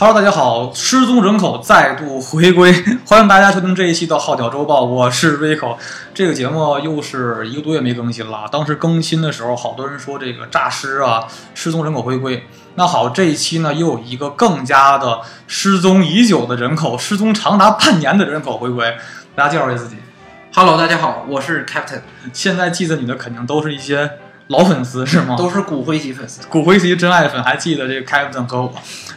Hello，大家好，失踪人口再度回归，欢迎大家收听这一期的《号角周报》，我是 Rico。这个节目又是一个多月没更新了，当时更新的时候，好多人说这个诈尸啊，失踪人口回归。那好，这一期呢，又有一个更加的失踪已久的人口，失踪长达半年的人口回归。大家介绍一下自己。Hello，大家好，我是 Captain，现在记得你的肯定都是一些老粉丝，是吗？都是骨灰级粉丝。骨灰级真爱粉还记得这个 Captain 和我，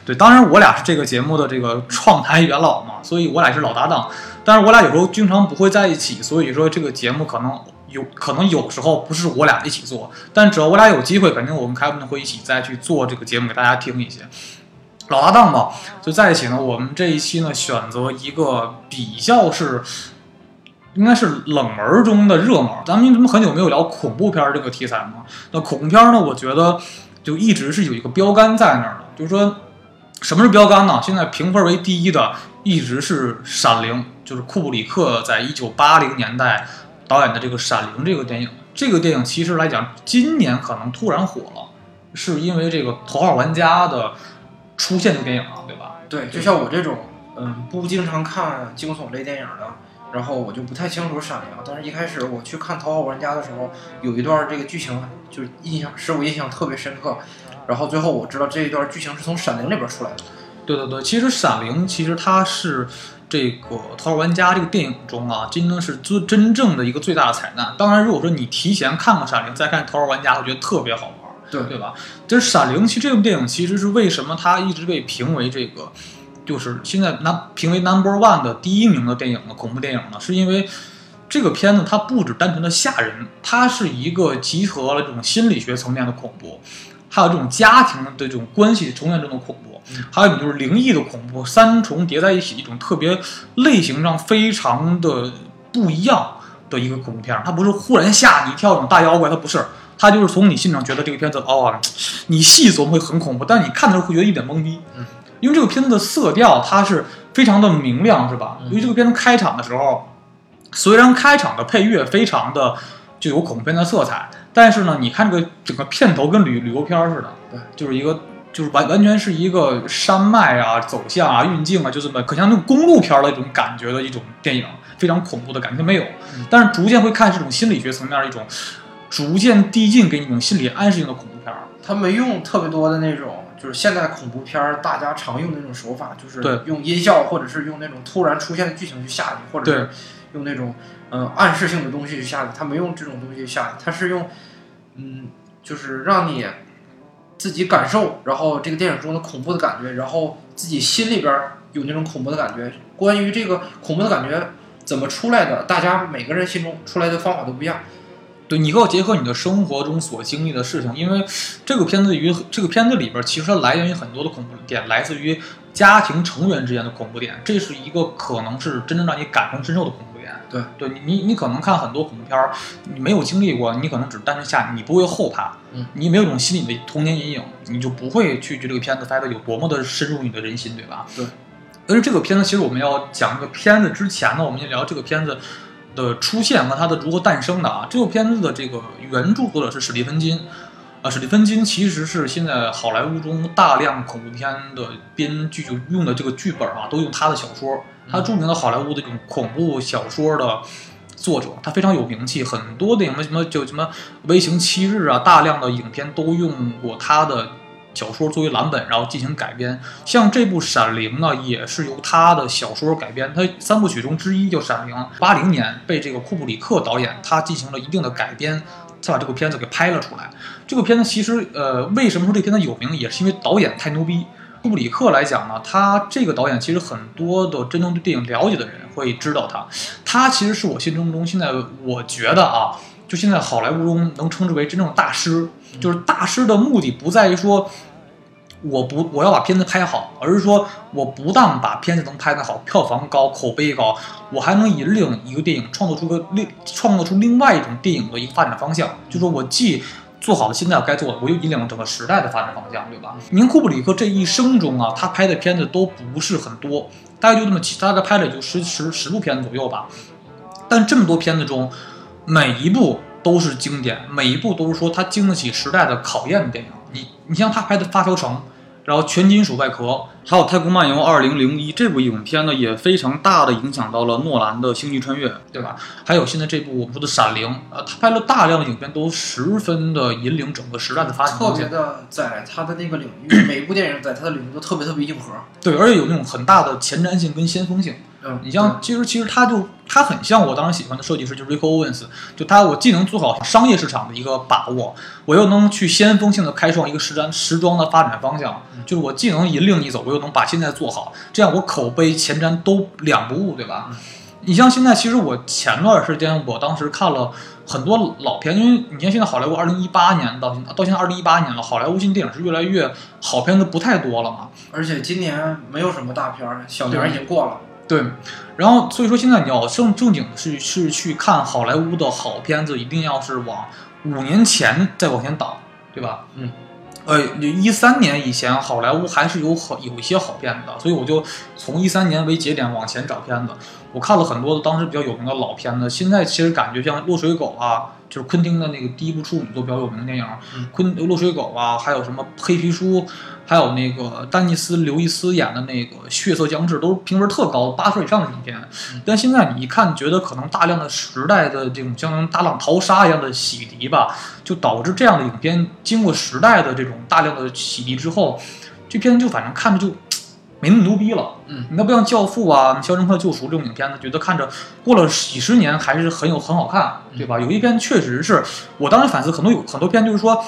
对，当然我俩是这个节目的这个创台元老嘛，所以我俩是老搭档。但是我俩有时候经常不会在一起，所以说这个节目可能有可能有时候不是我俩一起做，但只要我俩有机会，肯定我们 Captain 会一起再去做这个节目给大家听一些。老搭档嘛，就在一起呢。我们这一期呢选择一个比较是。应该是冷门中的热门。咱们怎么很久没有聊恐怖片这个题材吗？那恐怖片呢，我觉得就一直是有一个标杆在那儿的，就是说什么是标杆呢？现在评分为第一的一直是《闪灵》，就是库布里克在一九八零年代导演的这个《闪灵》这个电影。这个电影其实来讲，今年可能突然火了，是因为这个《头号玩家》的出现的电影了，对吧？对，就像我这种嗯不经常看惊悚类电影的。然后我就不太清楚《闪灵》，但是一开始我去看《头号玩家》的时候，有一段这个剧情就印象使我印象特别深刻。然后最后我知道这一段剧情是从《闪灵》里边出来的。对对对，其实《闪灵》其实它是这个《头号玩家》这个电影中啊，真的是最真正的一个最大的彩蛋。当然，如果说你提前看过《闪灵》，再看《头号玩家》，我觉得特别好玩，对对吧？就是《闪灵》其实这部电影其实是为什么它一直被评为这个。就是现在拿评为 number one 的第一名的电影的恐怖电影呢，是因为这个片子它不只单纯的吓人，它是一个集合了这种心理学层面的恐怖，还有这种家庭的这种关系重建中的恐怖，还有一种就是灵异的恐怖，三重叠在一起，一种特别类型上非常的不一样的一个恐怖片。它不是忽然吓你一跳，那种大妖怪，它不是，它就是从你心上觉得这个片子哦，你细琢磨会很恐怖，但你看的时候会觉得一点懵逼。嗯。因为这个片子的色调它是非常的明亮，是吧？因为这个片子开场的时候，虽然开场的配乐非常的就有恐怖片的色彩，但是呢，你看这个整个片头跟旅旅游片似的，对，就是一个就是完完全是一个山脉啊、走向啊、运镜啊，就这么可像那种公路片的一种感觉的一种电影，非常恐怖的感觉没有，但是逐渐会看这种心理学层面的一种逐渐递进，给你一种心理暗示性的恐怖片。它没用特别多的那种。就是现在恐怖片儿大家常用的那种手法，就是用音效或者是用那种突然出现的剧情去吓你，或者是用那种嗯、呃、暗示性的东西去吓你。他没用这种东西吓你，他是用嗯，就是让你自己感受，然后这个电影中的恐怖的感觉，然后自己心里边有那种恐怖的感觉。关于这个恐怖的感觉怎么出来的，大家每个人心中出来的方法都不一样。对你要结合你的生活中所经历的事情，因为这个片子于这个片子里边，其实它来源于很多的恐怖点，来自于家庭成员之间的恐怖点，这是一个可能是真正让你感同身受的恐怖点。对，对你你你可能看很多恐怖片儿，你没有经历过，你可能只单纯吓你，你不会后怕，嗯，你没有一种心理的童年阴影，你就不会去觉得这个片子拍的有多么的深入你的人心，对吧？对。但是这个片子，其实我们要讲这个片子之前呢，我们先聊这个片子。的出现和它的如何诞生的啊？这部片子的这个原著作者是史蒂芬金，啊，史蒂芬金其实是现在好莱坞中大量恐怖片的编剧就用的这个剧本啊，都用他的小说。他著名的好莱坞的这种恐怖小说的作者，他非常有名气，很多的什么什么就什么《微型七日》啊，大量的影片都用过他的。小说作为蓝本，然后进行改编。像这部《闪灵》呢，也是由他的小说改编。他三部曲中之一叫《闪灵》，八零年被这个库布里克导演他进行了一定的改编，才把这部片子给拍了出来。这个片子其实，呃，为什么说这片子有名，也是因为导演太牛逼。库布里克来讲呢，他这个导演其实很多的真正对电影了解的人会知道他。他其实是我心中中现在我觉得啊，就现在好莱坞中能称之为真正的大师。就是大师的目的不在于说，我不我要把片子拍好，而是说我不但把片子能拍得好，票房高，口碑高，我还能引领一个电影创作出个另创作出另外一种电影的一个发展方向。就说我既做好了现在该做的，我又引领了整个时代的发展方向，对吧？您库布里克这一生中啊，他拍的片子都不是很多，大概就这么几，大概拍了也就十十十部片子左右吧。但这么多片子中，每一部。都是经典，每一部都是说它经得起时代的考验的电影。你你像他拍的《发条城》，然后《全金属外壳》，还有《太空漫游2001》这部影片呢，也非常大的影响到了诺兰的《星际穿越》，对吧？还有现在这部我们说的《闪灵》，呃，他拍了大量的影片，都十分的引领整个时代的发展。特别的在他的那个领域，每部电影在他的领域都特别特别硬核。对，而且有那种很大的前瞻性跟先锋性。嗯，你像，其实其实他就他很像我当时喜欢的设计师，就是 Rick Owens，就他我既能做好商业市场的一个把握，我又能去先锋性的开创一个时装时装的发展方向，就是我既能引领你走，我又能把现在做好，这样我口碑前瞻都两不误，对吧？你像现在，其实我前段时间我当时看了很多老片，因为你像现在好莱坞二零一八年到现到现在二零一八年了，好莱坞新电影是越来越好片子不太多了嘛，而且今年没有什么大片儿，小年已经过了。对，然后所以说现在你要正正经是是去看好莱坞的好片子，一定要是往五年前再往前倒，对吧？嗯，呃，一三年以前好莱坞还是有好有一些好片子的，所以我就从一三年为节点往前找片子。我看了很多的当时比较有名的老片子，现在其实感觉像《落水狗》啊，就是昆汀的那个第一部处女作比较有名的电影，《昆落水狗》啊，还有什么《黑皮书》。还有那个丹尼斯·刘易斯演的那个《血色将至》，都是评分特高，八分以上的影片。但现在你一看，觉得可能大量的时代的这种像大浪淘沙一样的洗涤吧，就导致这样的影片经过时代的这种大量的洗涤之后，这片子就反正看着就没那么牛逼了。嗯，你要不像《教父》啊，《肖申克救赎》这种影片子，觉得看着过了几十年还是很有很好看，对吧？有一片确实是我当时反思，很多有很多片就是说。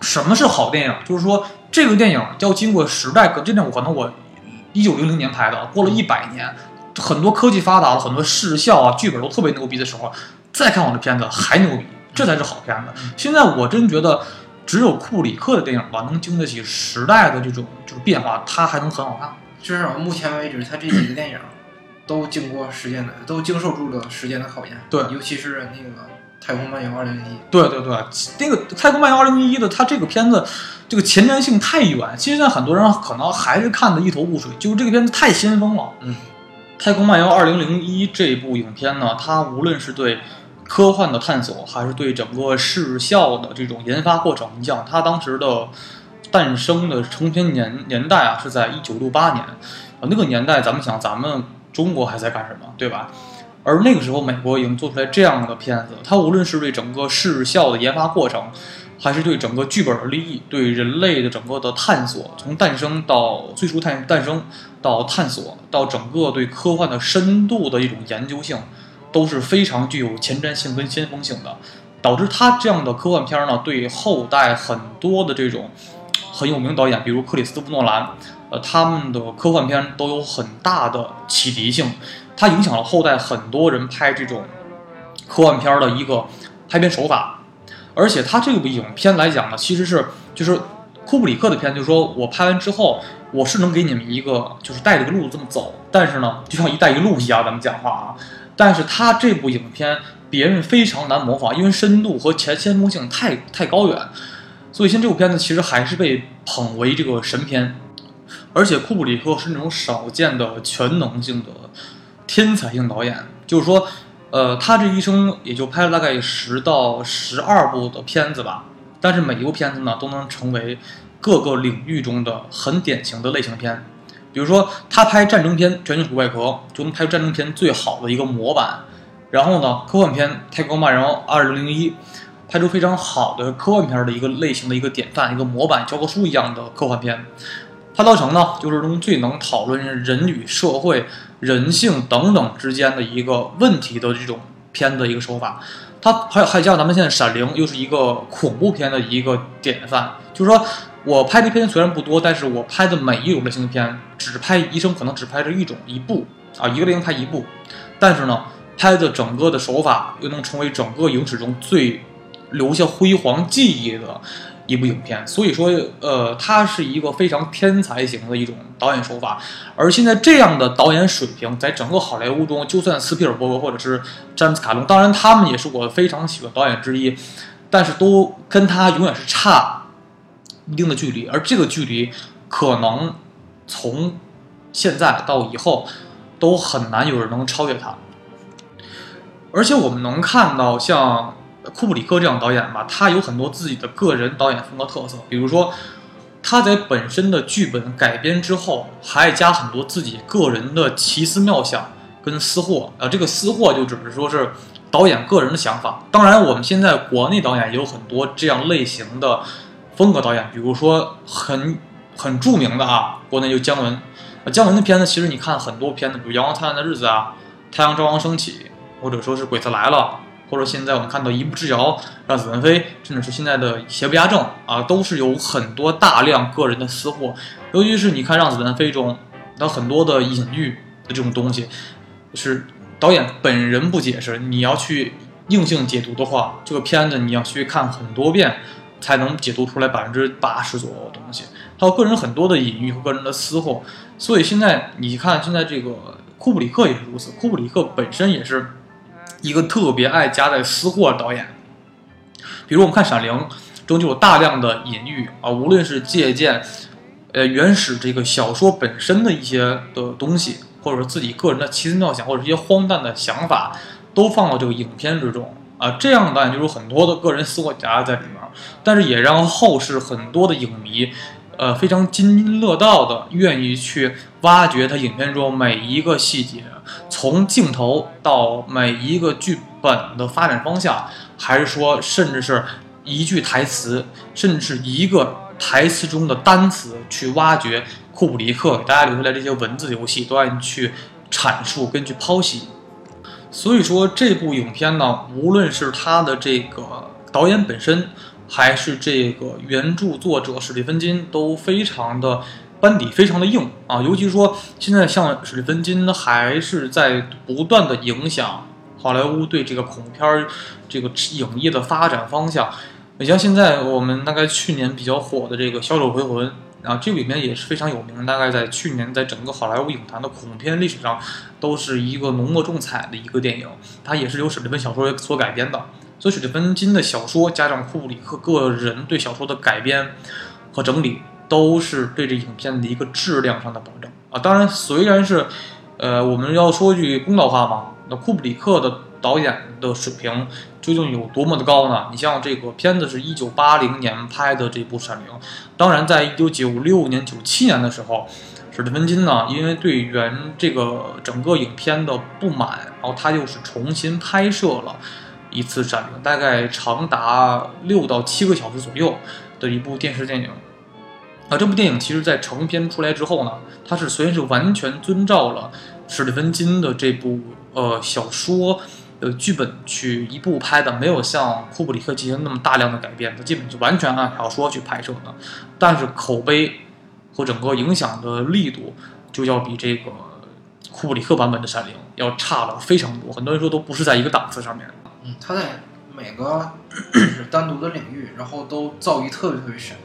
什么是好电影？就是说，这个电影要经过时代，可这电影可能我一九零零年拍的，过了一百年，很多科技发达了，很多视效啊、剧本都特别牛逼的时候，再看我的片子还牛逼，这才是好片子。现在我真觉得，只有库里克的电影吧，能经得起时代的这种就是变化，它还能很好看。至少目前为止，他这几个电影都经过时间的，都经受住了时间的考验。对，尤其是那个。太空漫游二零零一，对对对，那个太空漫游二零零一的，它这个片子这个前瞻性太远，其实现在很多人可能还是看的一头雾水，就是这个片子太先锋了。嗯，太空漫游二零零一这部影片呢，它无论是对科幻的探索，还是对整个视效的这种研发过程，你想它当时的诞生的成片年年代啊，是在一九六八年，啊那个年代咱们想咱们中国还在干什么，对吧？而那个时候，美国已经做出来这样的片子，它无论是对整个视效的研发过程，还是对整个剧本的立意，对人类的整个的探索，从诞生到最初探诞生到探索，到整个对科幻的深度的一种研究性，都是非常具有前瞻性跟先锋性的，导致它这样的科幻片呢，对后代很多的这种很有名导演，比如克里斯托弗诺兰，呃，他们的科幻片都有很大的启迪性。它影响了后代很多人拍这种科幻片的一个拍片手法，而且它这部影片来讲呢，其实是就是库布里克的片，就是说我拍完之后，我是能给你们一个就是带着个路这么走，但是呢，就像一带一路一样，咱们讲话啊，但是他这部影片别人非常难模仿，因为深度和前先锋性太太高远，所以现在这部片子其实还是被捧为这个神片，而且库布里克是那种少见的全能性的。天才性导演，就是说，呃，他这一生也就拍了大概十到十二部的片子吧，但是每一部片子呢，都能成为各个领域中的很典型的类型片。比如说，他拍战争片《全金属外壳》，就能拍出战争片最好的一个模板；然后呢，科幻片《太空漫游二零零一》，拍出非常好的科幻片的一个类型的一个典范、一个模板、教科书一样的科幻片。《潘多城》呢，就是中最能讨论人与社会、人性等等之间的一个问题的这种片的一个手法。它还有还像咱们现在《闪灵》，又是一个恐怖片的一个典范。就是说我拍的片虽然不多，但是我拍的每一种类型的片，只拍一生可能只拍这一种一部啊，一个类型拍一部，但是呢，拍的整个的手法又能成为整个影史中最留下辉煌记忆的。一部影片，所以说，呃，他是一个非常天才型的一种导演手法。而现在这样的导演水平，在整个好莱坞中，就算斯皮尔伯格或者是詹姆斯卡隆，当然他们也是我非常喜欢导演之一，但是都跟他永远是差一定的距离。而这个距离，可能从现在到以后，都很难有人能超越他。而且我们能看到，像。库布里克这样导演吧，他有很多自己的个人导演风格特色。比如说，他在本身的剧本改编之后，还加很多自己个人的奇思妙想跟私货啊。这个私货就只是说是导演个人的想法。当然，我们现在国内导演也有很多这样类型的风格导演，比如说很很著名的啊，国内就姜文。姜文的片子其实你看很多片子，比如《阳光灿烂的日子》啊，《太阳照常升起》，或者说是《鬼子来了》。或者现在我们看到一步之遥，让子弹飞，甚至是现在的邪不压正啊，都是有很多大量个人的私货。尤其是你看让子弹飞中，它很多的隐喻的这种东西，是导演本人不解释，你要去硬性解读的话，这个片子你要去看很多遍，才能解读出来百分之八十左右的东西。还有个人很多的隐喻和个人的私货。所以现在你看，现在这个库布里克也是如此，库布里克本身也是。一个特别爱夹带私货的导演，比如我们看《闪灵》中就有大量的隐喻啊，无论是借鉴，呃原始这个小说本身的一些的东西，或者说自己个人的奇思妙想，或者一些荒诞的想法，都放到这个影片之中啊。这样的导演就有很多的个人私货夹在里面，但是也让后世很多的影迷。呃，非常津津乐道的，愿意去挖掘他影片中每一个细节，从镜头到每一个剧本的发展方向，还是说，甚至是一句台词，甚至是一个台词中的单词，去挖掘库布里克给大家留下来这些文字游戏，都让你去阐述，跟去剖析。所以说，这部影片呢，无论是他的这个导演本身。还是这个原著作者史蒂芬金都非常的班底非常的硬啊，尤其说现在像史蒂芬金还是在不断的影响好莱坞对这个恐怖片儿这个影业的发展方向。你像现在我们大概去年比较火的这个《小丑回魂》，啊，这里面也是非常有名，大概在去年在整个好莱坞影坛的恐怖片历史上都是一个浓墨重彩的一个电影，它也是由史蒂芬小说所改编的。所以，史蒂芬金的小说加上库布里克个人对小说的改编和整理，都是对这影片的一个质量上的保证啊。当然，虽然是，呃，我们要说句公道话嘛，那库布里克的导演的水平究竟有多么的高呢？你像这个片子是一九八零年拍的这部《闪灵》，当然，在一九九六年、九七年的时候，史蒂芬金呢，因为对原这个整个影片的不满，然后他又是重新拍摄了。一次《闪灵》大概长达六到七个小时左右的一部电视电影，啊，这部电影其实，在成片出来之后呢，它是虽然是完全遵照了史蒂芬金的这部呃小说的剧本去一部拍的，没有像库布里克进行那么大量的改变，它基本就完全按小说去拍摄的，但是口碑和整个影响的力度就要比这个库布里克版本的《闪灵》要差了非常多，很多人说都不是在一个档次上面。嗯，他在每个 单独的领域，然后都造诣特别特别深。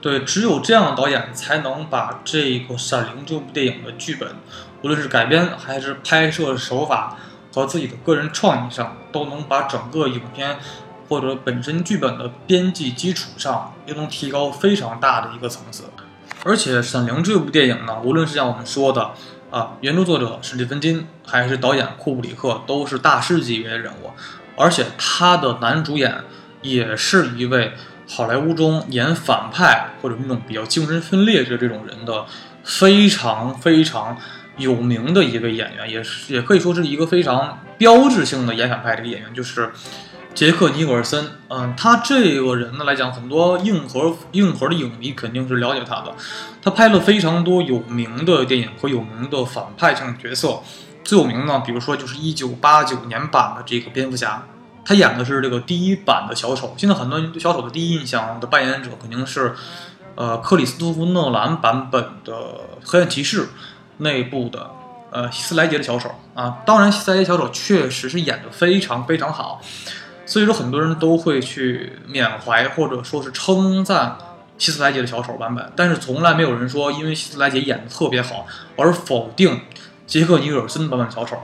对，只有这样的导演才能把这个《闪灵》这部电影的剧本，无论是改编还是拍摄手法和自己的个人创意上，都能把整个影片或者本身剧本的编辑基础上，又能提高非常大的一个层次。而且，《闪灵》这部电影呢，无论是像我们说的啊，原著作者史蒂芬金，还是导演库布里克，都是大师级别的人物。而且他的男主演也是一位好莱坞中演反派或者那种比较精神分裂的这种人的非常非常有名的一位演员，也是也可以说是一个非常标志性的演反派这个演员，就是杰克尼古尔森。嗯，他这个人呢来讲，很多硬核硬核的影迷肯定是了解他的。他拍了非常多有名的电影和有名的反派性角色。最有名呢，比如说就是一九八九年版的这个蝙蝠侠，他演的是这个第一版的小丑。现在很多小丑的第一印象的扮演者肯定是，呃，克里斯托弗诺兰版本的黑暗骑士那部的，呃，希斯莱杰的小丑啊。当然，希斯莱杰小丑确实是演的非常非常好，所以说很多人都会去缅怀或者说是称赞希斯莱杰的小丑版本，但是从来没有人说因为希斯莱杰演的特别好而否定。杰克尼尔森版本小丑，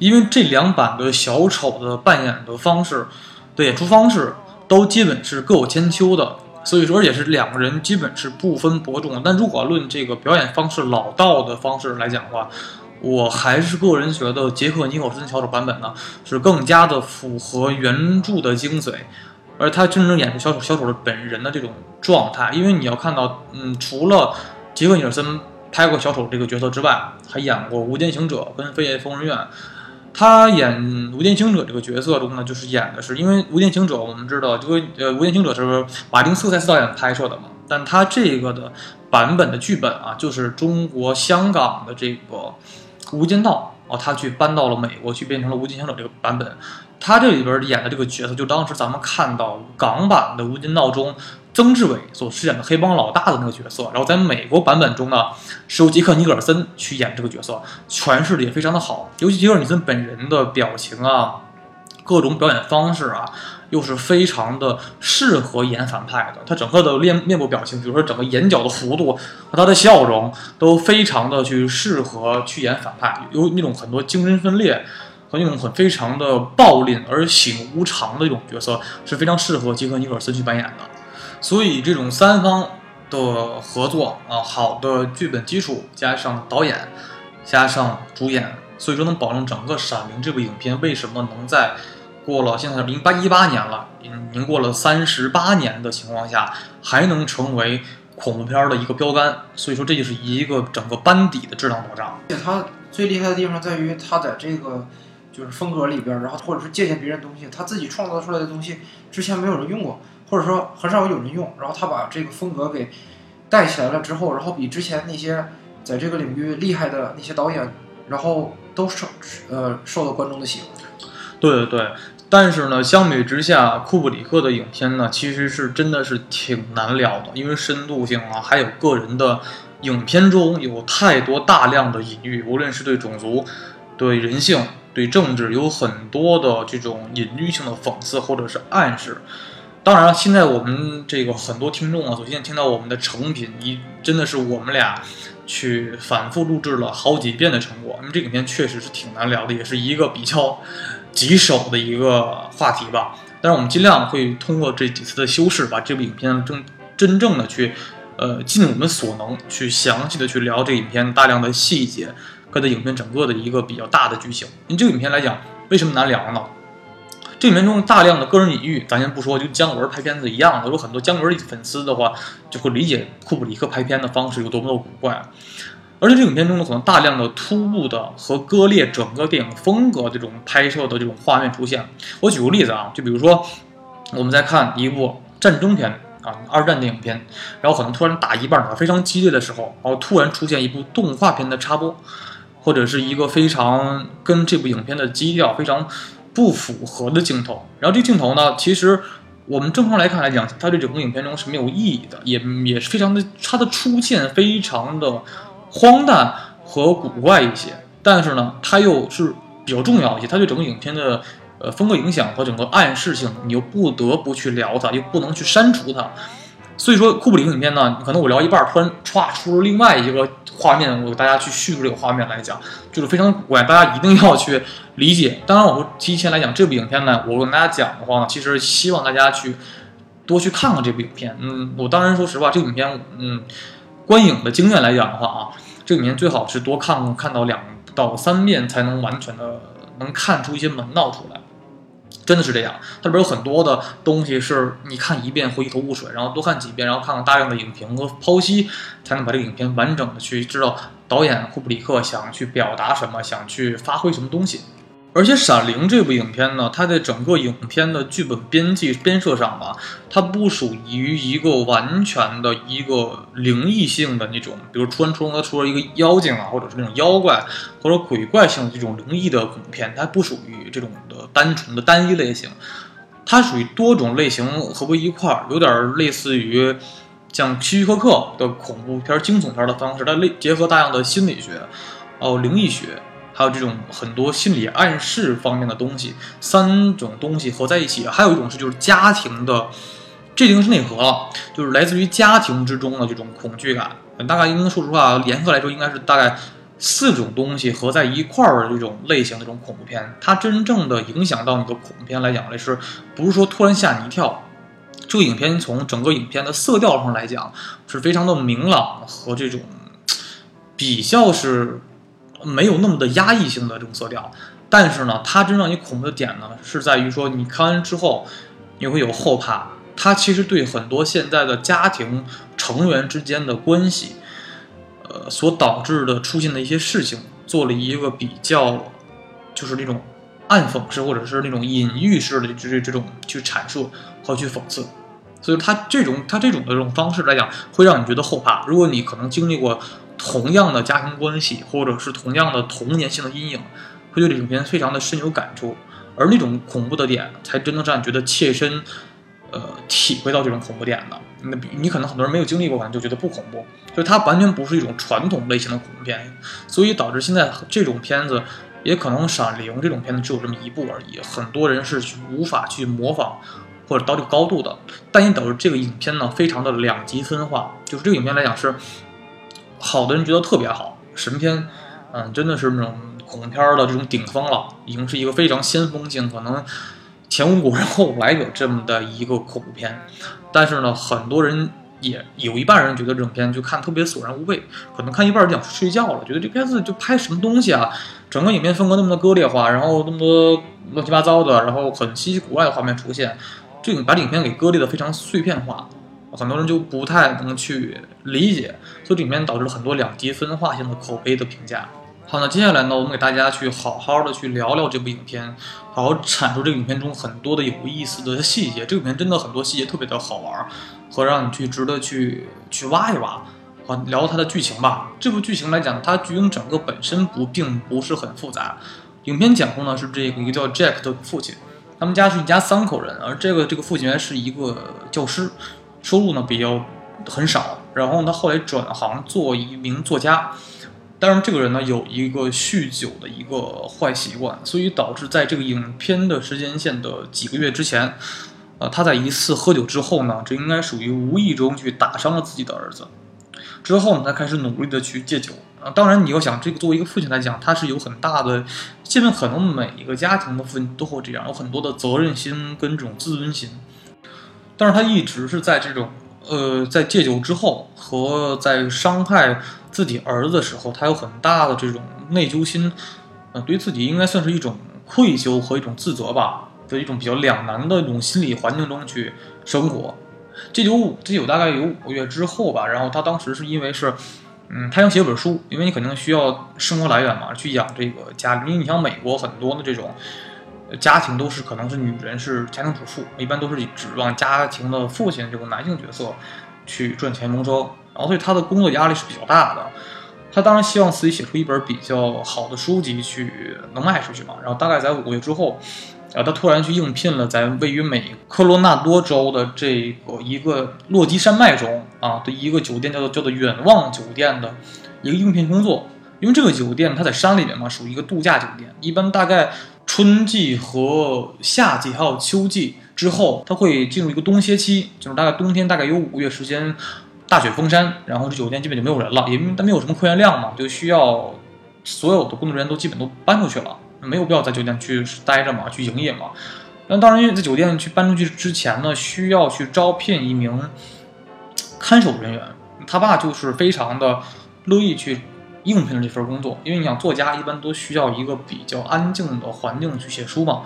因为这两版的小丑的扮演的方式的演出方式都基本是各有千秋的，所以说也是两个人基本是不分伯仲。但如果论这个表演方式老道的方式来讲的话，我还是个人觉得杰克尼尔森小丑版本呢是更加的符合原著的精髓，而他真正演出小丑小丑的本人的这种状态。因为你要看到，嗯，除了杰克尼尔森拍过小丑这个角色之外，还演过《无间行者》跟《飞越疯人院》。他演《无间行者》这个角色中呢，就是演的是，因为《无间行者》我们知道，这个呃，《无间行者》是马丁斯科塞斯导演拍摄的嘛，但他这个的版本的剧本啊，就是中国香港的这个《无间道》哦，他去搬到了美国去，变成了《无尽行者》这个版本。他这里边演的这个角色，就当时咱们看到港版的《无尽道》中。曾志伟所饰演的黑帮老大的那个角色，然后在美国版本中呢，是由杰克尼格尔森去演这个角色，诠释的也非常的好。尤其杰克尼尔森本人的表情啊，各种表演方式啊，又是非常的适合演反派的。他整个的面面部表情，比如说整个眼角的弧度和他的笑容，都非常的去适合去演反派，有那种很多精神分裂和那种很非常的暴戾而喜怒无常的一种角色，是非常适合吉克尼克尔森去扮演的。所以这种三方的合作啊，好的剧本基础加上导演，加上主演，所以说能保证整个《闪灵》这部影片为什么能在过了现在零八一八年了，已经过了三十八年的情况下，还能成为恐怖片的一个标杆。所以说这就是一个整个班底的质量保障。而且他最厉害的地方在于，他在这个就是风格里边，然后或者是借鉴别人东西，他自己创造出来的东西之前没有人用过。或者说很少有人用，然后他把这个风格给带起来了之后，然后比之前那些在这个领域厉害的那些导演，然后都受呃受到观众的喜欢。对对对，但是呢，相比之下，库布里克的影片呢，其实是真的是挺难聊的，因为深度性啊，还有个人的影片中有太多大量的隐喻，无论是对种族、对人性、对政治，有很多的这种隐喻性的讽刺或者是暗示。当然，现在我们这个很多听众啊，首先听到我们的成品，一真的是我们俩去反复录制了好几遍的成果。那么这个影片确实是挺难聊的，也是一个比较棘手的一个话题吧。但是我们尽量会通过这几次的修饰，把这部影片真真正的去，呃，尽我们所能去详细的去聊这影片大量的细节，跟它影片整个的一个比较大的剧情。因为这个影片来讲，为什么难聊呢？这里面中大量的个人隐喻，咱先不说，就姜文拍片子一样的，有很多姜文粉丝的话，就会理解库布里克拍片的方式有多么的古怪。而且这影片中呢，可能大量的突兀的和割裂整个电影风格这种拍摄的这种画面出现。我举个例子啊，就比如说我们在看一部战争片啊，二战电影片，然后可能突然打一半打非常激烈的时候，然后突然出现一部动画片的插播，或者是一个非常跟这部影片的基调非常。不符合的镜头，然后这镜头呢，其实我们正常来看来讲，它对整个影片中是没有意义的，也也是非常的，它的出现非常的荒诞和古怪一些，但是呢，它又是比较重要一些，它对整个影片的呃风格影响和整个暗示性，你又不得不去聊它，又不能去删除它。所以说，库布里克影片呢，可能我聊一半，突然歘出了另外一个画面，我给大家去叙述这个画面来讲，就是非常古怪，大家一定要去理解。当然，我提前来讲，这部影片呢，我跟大家讲的话呢，其实希望大家去多去看看这部影片。嗯，我当然说实话，这个影片，嗯，观影的经验来讲的话啊，这里面最好是多看看到两到三遍，才能完全的能看出一些门道出来。真的是这样，它里边有很多的东西是你看一遍会一头雾水，然后多看几遍，然后看看大量的影评和剖析，才能把这个影片完整的去知道导演库布里克想去表达什么，想去发挥什么东西。而且《闪灵》这部影片呢，它在整个影片的剧本编辑编设上吧，它不属于一个完全的一个灵异性的那种，比如突然出了出了一个妖精啊，或者是那种妖怪或者鬼怪性的这种灵异的恐怖片，它不属于这种的单纯的单一类型，它属于多种类型合为一块儿，有点类似于像希区柯克的恐怖片、惊悚片的方式，它类结合大量的心理学，哦，灵异学。还有这种很多心理暗示方面的东西，三种东西合在一起。还有一种是就是家庭的，这已经是内核了，就是来自于家庭之中的这种恐惧感。大概应该说实话，严格来说应该是大概四种东西合在一块儿的这种类型的这种恐怖片。它真正的影响到你的恐怖片来讲来是，不是说突然吓你一跳。这个影片从整个影片的色调上来讲，是非常的明朗和这种比较是。没有那么的压抑性的这种色调，但是呢，它真正你恐怖的点呢，是在于说你看完之后，你会有后怕。它其实对很多现在的家庭成员之间的关系，呃，所导致的出现的一些事情，做了一个比较，就是那种暗讽式或者是那种隐喻式的这这种去阐述和去讽刺。所以它这种它这种的这种方式来讲，会让你觉得后怕。如果你可能经历过同样的家庭关系，或者是同样的童年性的阴影，会对这影片非常的深有感触。而那种恐怖的点，才真的让你觉得切身。呃，体会到这种恐怖点的，那你可能很多人没有经历过，可能就觉得不恐怖，就它完全不是一种传统类型的恐怖片，所以导致现在这种片子也可能《闪灵》这种片子只有这么一部而已，很多人是无法去模仿或者到这个高度的，但也导致这个影片呢非常的两极分化，就是这个影片来讲是好的人觉得特别好，神片，嗯，真的是那种恐怖片的这种顶峰了，已经是一个非常先锋性，可能。前无古人后无来者这么的一个恐怖片，但是呢，很多人也有一半人觉得这种片就看特别索然无味，可能看一半就想睡觉了，觉得这片子就拍什么东西啊？整个影片风格那么的割裂化，然后那么多乱七八糟的，然后很稀奇古怪的画面出现，这个把影片给割裂的非常碎片化，很多人就不太能去理解，所以里面导致了很多两极分化性的口碑的评价。好，那接下来呢，我们给大家去好好的去聊聊这部影片，好好阐述这个影片中很多的有意思的细节。这个影片真的很多细节特别的好玩，和让你去值得去去挖一挖。好，聊它的剧情吧。这部剧情来讲，它剧情整个本身不并不是很复杂。影片讲述呢是这个一个叫 Jack 的父亲，他们家是一家三口人，而这个这个父亲原来是一个教师，收入呢比较很少，然后他后来转行做一名作家。但是这个人呢，有一个酗酒的一个坏习惯，所以导致在这个影片的时间线的几个月之前，呃，他在一次喝酒之后呢，这应该属于无意中去打伤了自己的儿子。之后呢，他开始努力的去戒酒啊。当然，你要想这个作为一个父亲来讲，他是有很大的，基本可能每一个家庭的父亲都会这样，有很多的责任心跟这种自尊心。但是他一直是在这种。呃，在戒酒之后和在伤害自己儿子的时候，他有很大的这种内疚心，呃，对自己应该算是一种愧疚和一种自责吧，在一种比较两难的一种心理环境中去生活。戒酒戒酒大概有五个月之后吧，然后他当时是因为是，嗯，他想写本书，因为你肯定需要生活来源嘛，去养这个家，因为你像美国很多的这种。家庭都是可能是女人是家庭主妇，一般都是指望家庭的父亲这个男性角色去赚钱谋生，然后所以他的工作压力是比较大的。他当然希望自己写出一本比较好的书籍去能卖出去嘛。然后大概在五个月之后，啊，他突然去应聘了在位于美科罗纳多州的这个一个落基山脉中啊的一个酒店，叫做叫做远望酒店的一个应聘工作。因为这个酒店它在山里面嘛，属于一个度假酒店，一般大概。春季和夏季还有秋季之后，它会进入一个冬歇期，就是大概冬天大概有五个月时间，大雪封山，然后这酒店基本就没有人了，因为它没有什么客源量嘛，就需要所有的工作人员都基本都搬出去了，没有必要在酒店去待着嘛，去营业嘛。那当然，因为在酒店去搬出去之前呢，需要去招聘一名看守人员，他爸就是非常的乐意去。应聘了这份工作，因为你想，作家一般都需要一个比较安静的环境去写书嘛，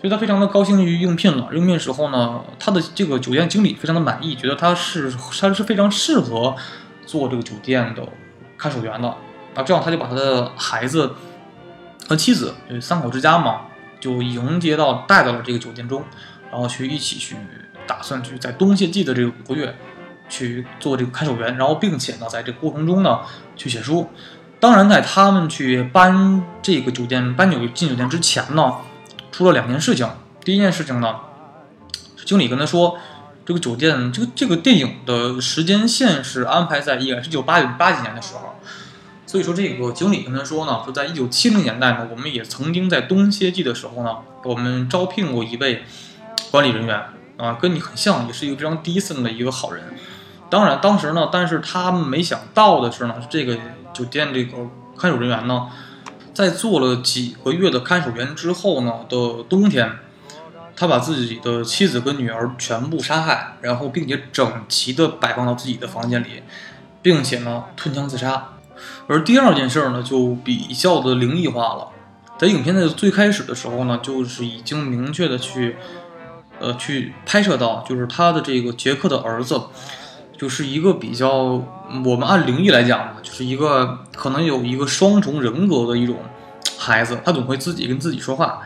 所以他非常的高兴于应聘了。应聘时候呢，他的这个酒店经理非常的满意，觉得他是他是非常适合做这个酒店的看守员的啊。这样他就把他的孩子和妻子，三口之家嘛，就迎接到带到了这个酒店中，然后去一起去打算去在冬歇季的这个五个月。去做这个看守员，然后并且呢，在这个过程中呢，去写书。当然，在他们去搬这个酒店、搬酒进酒店之前呢，出了两件事情。第一件事情呢，经理跟他说，这个酒店，这个这个电影的时间线是安排在也是九八八几年的时候。所以说，这个经理跟他说呢，说在一九七零年代呢，我们也曾经在冬歇季的时候呢，我们招聘过一位管理人员啊，跟你很像，也是一个非常 decent 的一个好人。当然，当时呢，但是他没想到的是呢，这个酒店这个看守人员呢，在做了几个月的看守员之后呢的冬天，他把自己的妻子跟女儿全部杀害，然后并且整齐的摆放到自己的房间里，并且呢吞枪自杀。而第二件事呢，就比较的灵异化了，在影片的最开始的时候呢，就是已经明确的去呃，去拍摄到，就是他的这个杰克的儿子，就是一个比较，我们按灵异来讲吧，就是一个可能有一个双重人格的一种孩子，他总会自己跟自己说话，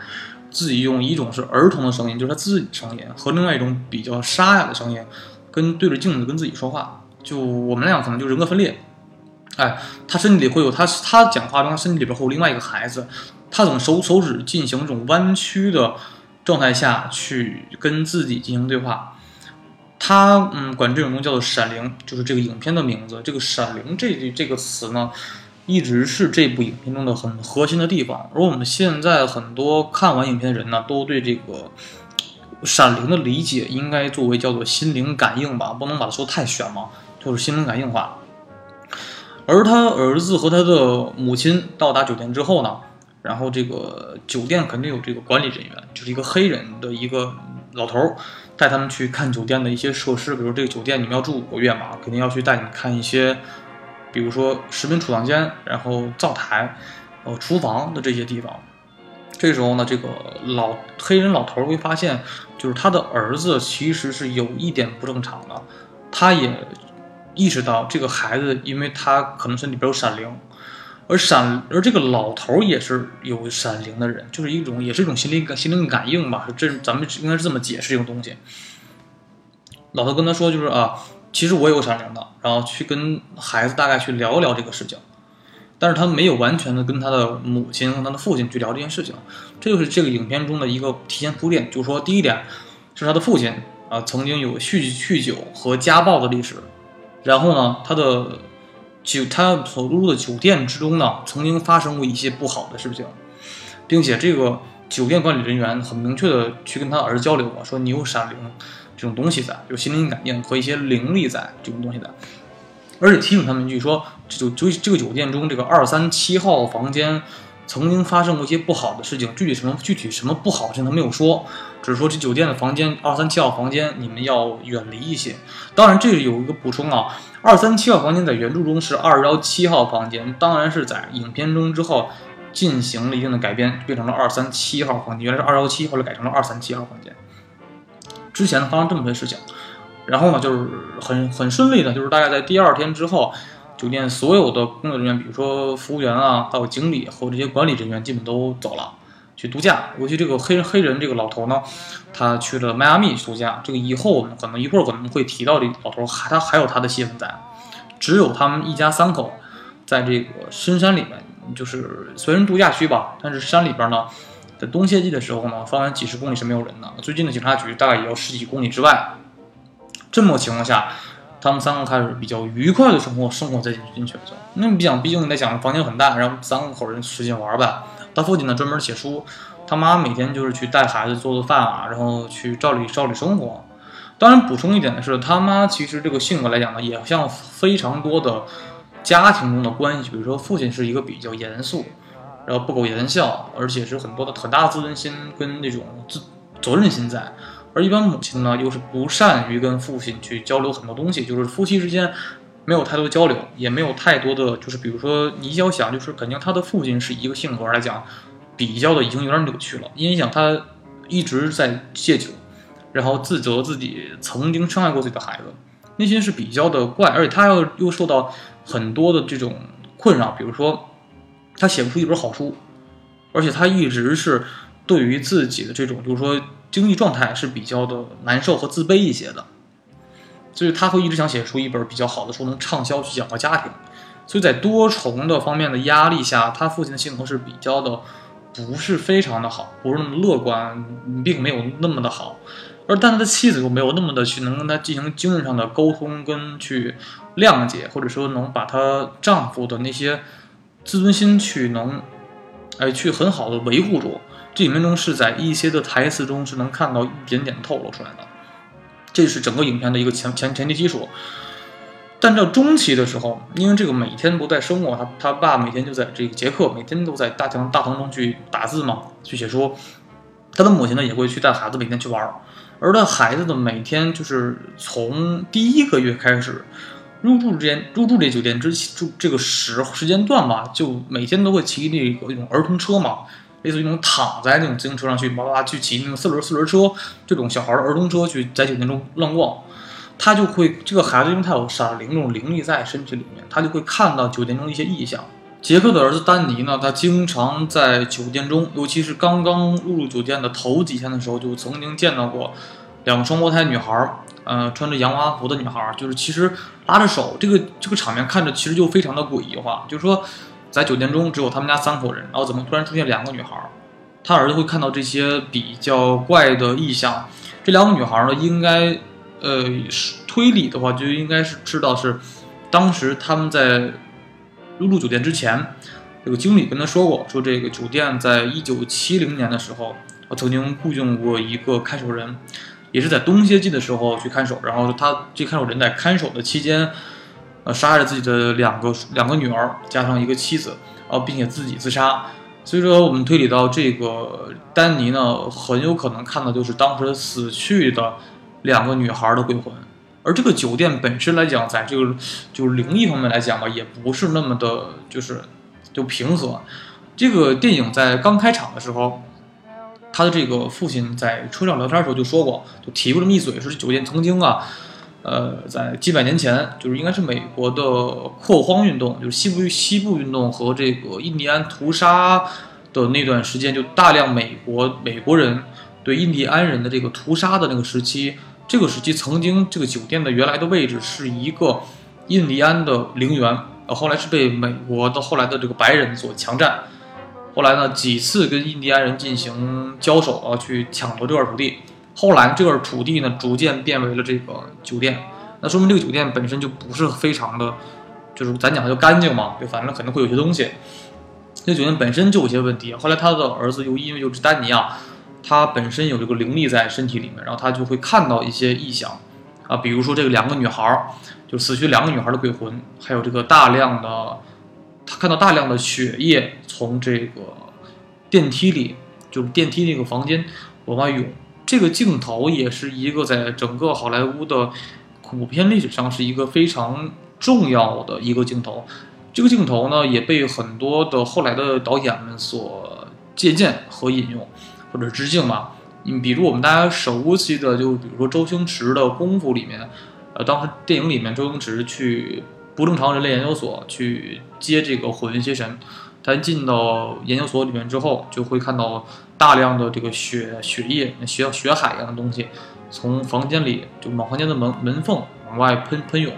自己用一种是儿童的声音，就是他自己声音，和另外一种比较沙哑的声音，跟对着镜子跟自己说话。就我们俩可能就人格分裂，哎，他身体里会有他，他讲话中他身体里边会有另外一个孩子，他总手手指进行这种弯曲的。状态下去跟自己进行对话，他嗯管这种东西叫做闪灵，就是这个影片的名字。这个闪灵这这个词呢，一直是这部影片中的很核心的地方。而我们现在很多看完影片的人呢，都对这个闪灵的理解应该作为叫做心灵感应吧，不能把它说太玄嘛，就是心灵感应化。而他儿子和他的母亲到达酒店之后呢？然后这个酒店肯定有这个管理人员，就是一个黑人的一个老头儿，带他们去看酒店的一些设施，比如这个酒店你们要住五个月嘛，肯定要去带你们看一些，比如说食品储藏间，然后灶台，呃，厨房的这些地方。这时候呢，这个老黑人老头会发现，就是他的儿子其实是有一点不正常的，他也意识到这个孩子，因为他可能身体边有闪灵。而闪，而这个老头也是有闪灵的人，就是一种，也是一种心灵感、心灵感应吧。这咱们应该是这么解释这种东西。老头跟他说，就是啊，其实我有闪灵的，然后去跟孩子大概去聊一聊这个事情。但是他没有完全的跟他的母亲和他的父亲去聊这件事情。这就是这个影片中的一个提前铺垫，就是说，第一点是他的父亲啊曾经有酗酗酒和家暴的历史，然后呢，他的。酒他所入住的酒店之中呢，曾经发生过一些不好的事情，并且这个酒店管理人员很明确的去跟他儿子交流过，说你有闪灵这种东西在，有心灵感应和一些灵力在这种东西在，而且提醒他们一句说，就就这个酒店中这个二三七号房间。曾经发生过一些不好的事情，具体什么具体什么不好的事情他没有说，只是说这酒店的房间二三七号房间你们要远离一些。当然，这里有一个补充啊，二三七号房间在原著中是二幺七号房间，当然是在影片中之后进行了一定的改编，变成了二三七号房间。原来是二幺七，后来改成了二三七号房间。之前发生这么些事情，然后呢就是很很顺利的，就是大概在第二天之后。酒店所有的工作人员，比如说服务员啊，还有经理和这些管理人员，基本都走了，去度假。尤其这个黑人黑人这个老头呢，他去了迈阿密度假。这个以后我们可能一会儿可能会提到这老头，还他还有他的戏份在。只有他们一家三口，在这个深山里面，就是虽然度假区吧，但是山里边呢，在冬歇季的时候呢，方圆几十公里是没有人的。最近的警察局大概也要十几公里之外。这么情况下。他们三个开始比较愉快的生活，生活在进去了。那你想，毕竟你在想，房间很大，然后三个口人使劲玩呗。他父亲呢，专门写书，他妈每天就是去带孩子做做饭啊，然后去照理照理生活。当然，补充一点的是，他妈其实这个性格来讲呢，也像非常多的家庭中的关系，比如说父亲是一个比较严肃，然后不苟言笑，而且是很多的很大的自尊心跟那种自 责任心在。而一般母亲呢，又是不善于跟父亲去交流很多东西，就是夫妻之间没有太多交流，也没有太多的，就是比如说你要想，就是肯定他的父亲是一个性格来讲，比较的已经有点扭曲了，因为想他一直在戒酒，然后自责自己曾经伤害过自己的孩子，内心是比较的怪，而且他又又受到很多的这种困扰，比如说他写不出一本好书，而且他一直是对于自己的这种，就是说。经济状态是比较的难受和自卑一些的，所以他会一直想写出一本比较好的书，能畅销去养活家庭。所以在多重的方面的压力下，他父亲的性格是比较的不是非常的好，不是那么乐观，并没有那么的好。而但他的妻子又没有那么的去能跟他进行精神上的沟通跟去谅解，或者说能把她丈夫的那些自尊心去能哎去很好的维护住。这里面中是在一些的台词中是能看到一点点透露出来的，这是整个影片的一个前前前提基础。但到中期的时候，因为这个每天不在生活，他他爸每天就在这个杰克每天都在大堂大堂中去打字嘛，去写书。他的母亲呢也会去带孩子每天去玩儿，而他孩子的每天就是从第一个月开始入住之间入住这酒店之住这个时时间段吧，就每天都会骑那个一种儿童车嘛。类似于那种躺在那种自行车上去哇哇去骑那种四轮四轮车这种小孩的儿童车去在酒店中乱逛，他就会这个孩子因为他有闪灵这种灵力在身体里面，他就会看到酒店中的一些异象。杰克的儿子丹尼呢，他经常在酒店中，尤其是刚刚入住酒店的头几天的时候，就曾经见到过两个双胞胎女孩，呃，穿着洋娃娃服的女孩，就是其实拉着手，这个这个场面看着其实就非常的诡异化，就是说在酒店中只有他们家三口人，然后怎么突然出现两个女孩？他儿子会看到这些比较怪的异象，这两个女孩呢，应该呃推理的话就应该是知道是当时他们在。入住酒店之前，这个经理跟他说过，说这个酒店在一九七零年的时候，曾经雇佣过一个看守人，也是在冬歇季的时候去看守。然后他这看守人在看守的期间，呃，杀害了自己的两个两个女儿，加上一个妻子，呃，并且自己自杀。所以说，我们推理到这个丹尼呢，很有可能看到就是当时死去的两个女孩的鬼魂。而这个酒店本身来讲，在这个就是灵异方面来讲吧，也不是那么的，就是就平和。这个电影在刚开场的时候，他的这个父亲在车上聊天的时候就说过，就提过这么一嘴，说酒店曾经啊，呃，在几百年前，就是应该是美国的扩荒运动，就是西部西部运动和这个印第安屠杀的那段时间，就大量美国美国人对印第安人的这个屠杀的那个时期。这个时期曾经，这个酒店的原来的位置是一个印第安的陵园，呃，后来是被美国的后来的这个白人所强占。后来呢，几次跟印第安人进行交手啊，去抢夺这块土地。后来这块土地呢，逐渐变为了这个酒店。那说明这个酒店本身就不是非常的，就是咱讲的就干净嘛，就反正肯定会有些东西。这酒店本身就有些问题。后来他的儿子又因为就是丹尼啊。他本身有这个灵力在身体里面，然后他就会看到一些异象，啊，比如说这个两个女孩儿，就死去两个女孩的鬼魂，还有这个大量的，他看到大量的血液从这个电梯里，就是电梯那个房间往外涌。这个镜头也是一个在整个好莱坞的恐怖片历史上是一个非常重要的一个镜头。这个镜头呢，也被很多的后来的导演们所借鉴和引用。或者致敬嘛，你比如我们大家熟悉的，就比如说周星驰的《功夫》里面，呃，当时电影里面周星驰去不正常人类研究所去接这个火云邪神，他进到研究所里面之后，就会看到大量的这个血血液、血血海一样的东西从房间里就往房间的门门缝往外喷喷涌，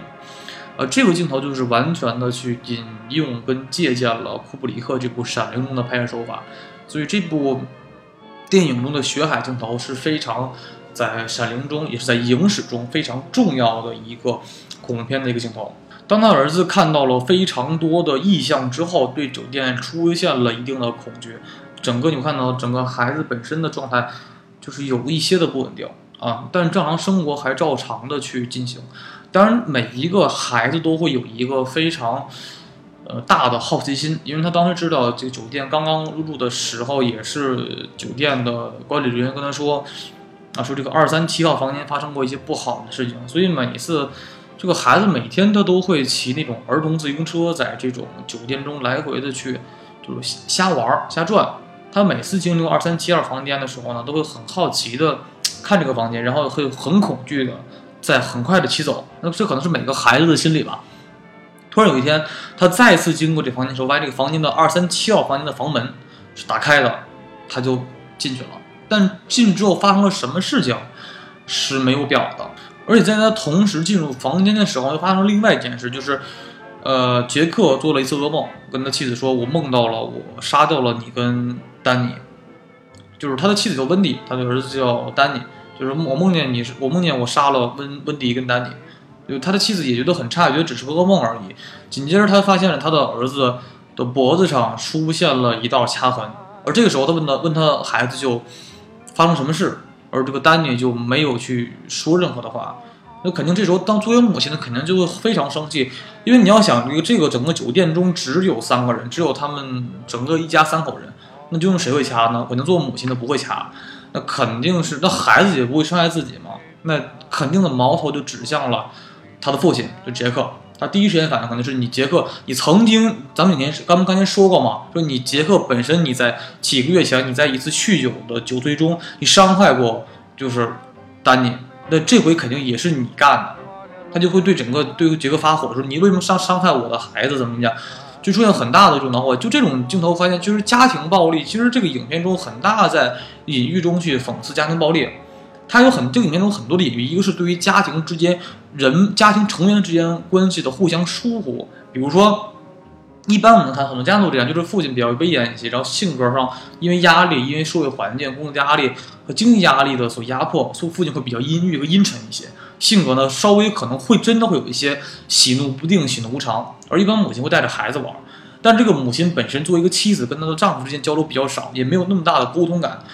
呃，这个镜头就是完全的去引用跟借鉴了库布里克这部《闪灵》中的拍摄手法，所以这部。电影中的血海镜头是非常在《闪灵》中，也是在影史中非常重要的一个恐怖片的一个镜头。当他儿子看到了非常多的异象之后，对酒店出现了一定的恐惧。整个你看到整个孩子本身的状态就是有一些的不稳定啊，但正常生活还照常的去进行。当然，每一个孩子都会有一个非常。呃，大的好奇心，因为他当时知道这个酒店刚刚入住的时候，也是酒店的管理人员跟他说，啊，说这个二三七号房间发生过一些不好的事情，所以每次这个孩子每天他都会骑那种儿童自行车，在这种酒店中来回的去就是瞎玩瞎转。他每次经历二三七号房间的时候呢，都会很好奇的看这个房间，然后会很恐惧的在很快的骑走。那这可能是每个孩子的心理吧。突然有一天，他再次经过这房间的时候，发现这个房间的二三七号房间的房门是打开的，他就进去了。但进去之后发生了什么事情是没有表的。而且在他同时进入房间的时候，又发生了另外一件事，就是，呃，杰克做了一次噩梦，跟他妻子说：“我梦到了我杀掉了你跟丹尼。”就是他的妻子叫温迪，他的儿子叫丹尼。就是我梦见你是我梦见我杀了温温迪跟丹尼。就他的妻子也觉得很诧异，觉得只是个噩梦而已。紧接着，他发现了他的儿子的脖子上出现了一道掐痕，而这个时候，他问他问他孩子就发生什么事，而这个丹尼就没有去说任何的话。那肯定这时候，当作为母亲的肯定就会非常生气，因为你要想，这个这个整个酒店中只有三个人，只有他们整个一家三口人，那就用谁会掐呢？肯定做母亲的不会掐，那肯定是那孩子也不会伤害自己嘛，那肯定的矛头就指向了。他的父亲就杰克，他第一时间反应可能是你杰克，你曾经咱们以前是刚刚才说过嘛，说你杰克本身你在几个月前你在一次酗酒的酒醉中你伤害过就是丹尼，那这回肯定也是你干的，他就会对整个对杰克发火，说你为什么伤伤害我的孩子怎么怎么样，就出现很大的这种恼火。就这种镜头发现，就是家庭暴力，其实这个影片中很大在隐喻中去讽刺家庭暴力。它有很这个影片中很多的隐喻，一个是对于家庭之间人家庭成员之间关系的互相疏忽，比如说，一般我们看很多家庭都这样，就是父亲比较威严一些，然后性格上因为压力、因为社会环境、工作压力和经济压力的所压迫，所以父亲会比较阴郁和阴沉一些，性格呢稍微可能会真的会有一些喜怒不定、喜怒无常，而一般母亲会带着孩子玩，但这个母亲本身作为一个妻子，跟她的丈夫之间交流比较少，也没有那么大的沟通感，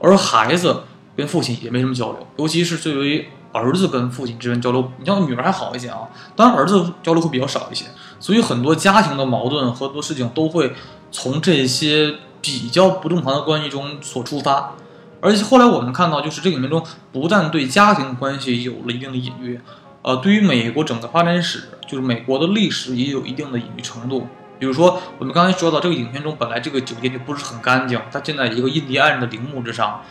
而孩子。跟父亲也没什么交流，尤其是作为儿子跟父亲之间交流，你像女儿还好一些啊，当然儿子交流会比较少一些，所以很多家庭的矛盾和多事情都会从这些比较不正常的关系中所出发。而且后来我们看到，就是这个影片中不但对家庭关系有了一定的隐喻，呃，对于美国整个发展史，就是美国的历史也有一定的隐喻程度。比如说，我们刚才说到这个影片中，本来这个酒店就不是很干净，它建在一个印第安人的陵墓之上。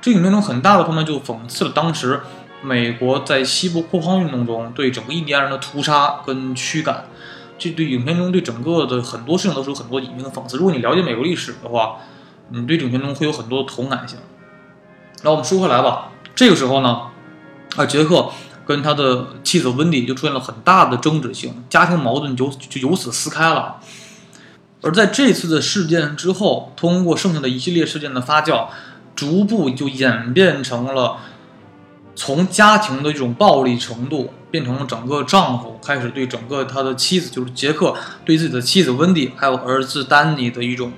这影片中很大的方面就讽刺了当时美国在西部扩荒运动中对整个印第安人的屠杀跟驱赶。这对影片中对整个的很多事情都是有很多隐喻的讽刺。如果你了解美国历史的话，你对影片中会有很多的同感性。那我们说回来吧，这个时候呢，啊，杰克跟他的妻子温迪就出现了很大的争执性，家庭矛盾就就由此撕开了。而在这次的事件之后，通过剩下的一系列事件的发酵。逐步就演变成了从家庭的这种暴力程度，变成了整个丈夫开始对整个他的妻子，就是杰克对自己的妻子温蒂，还有儿子丹尼的一种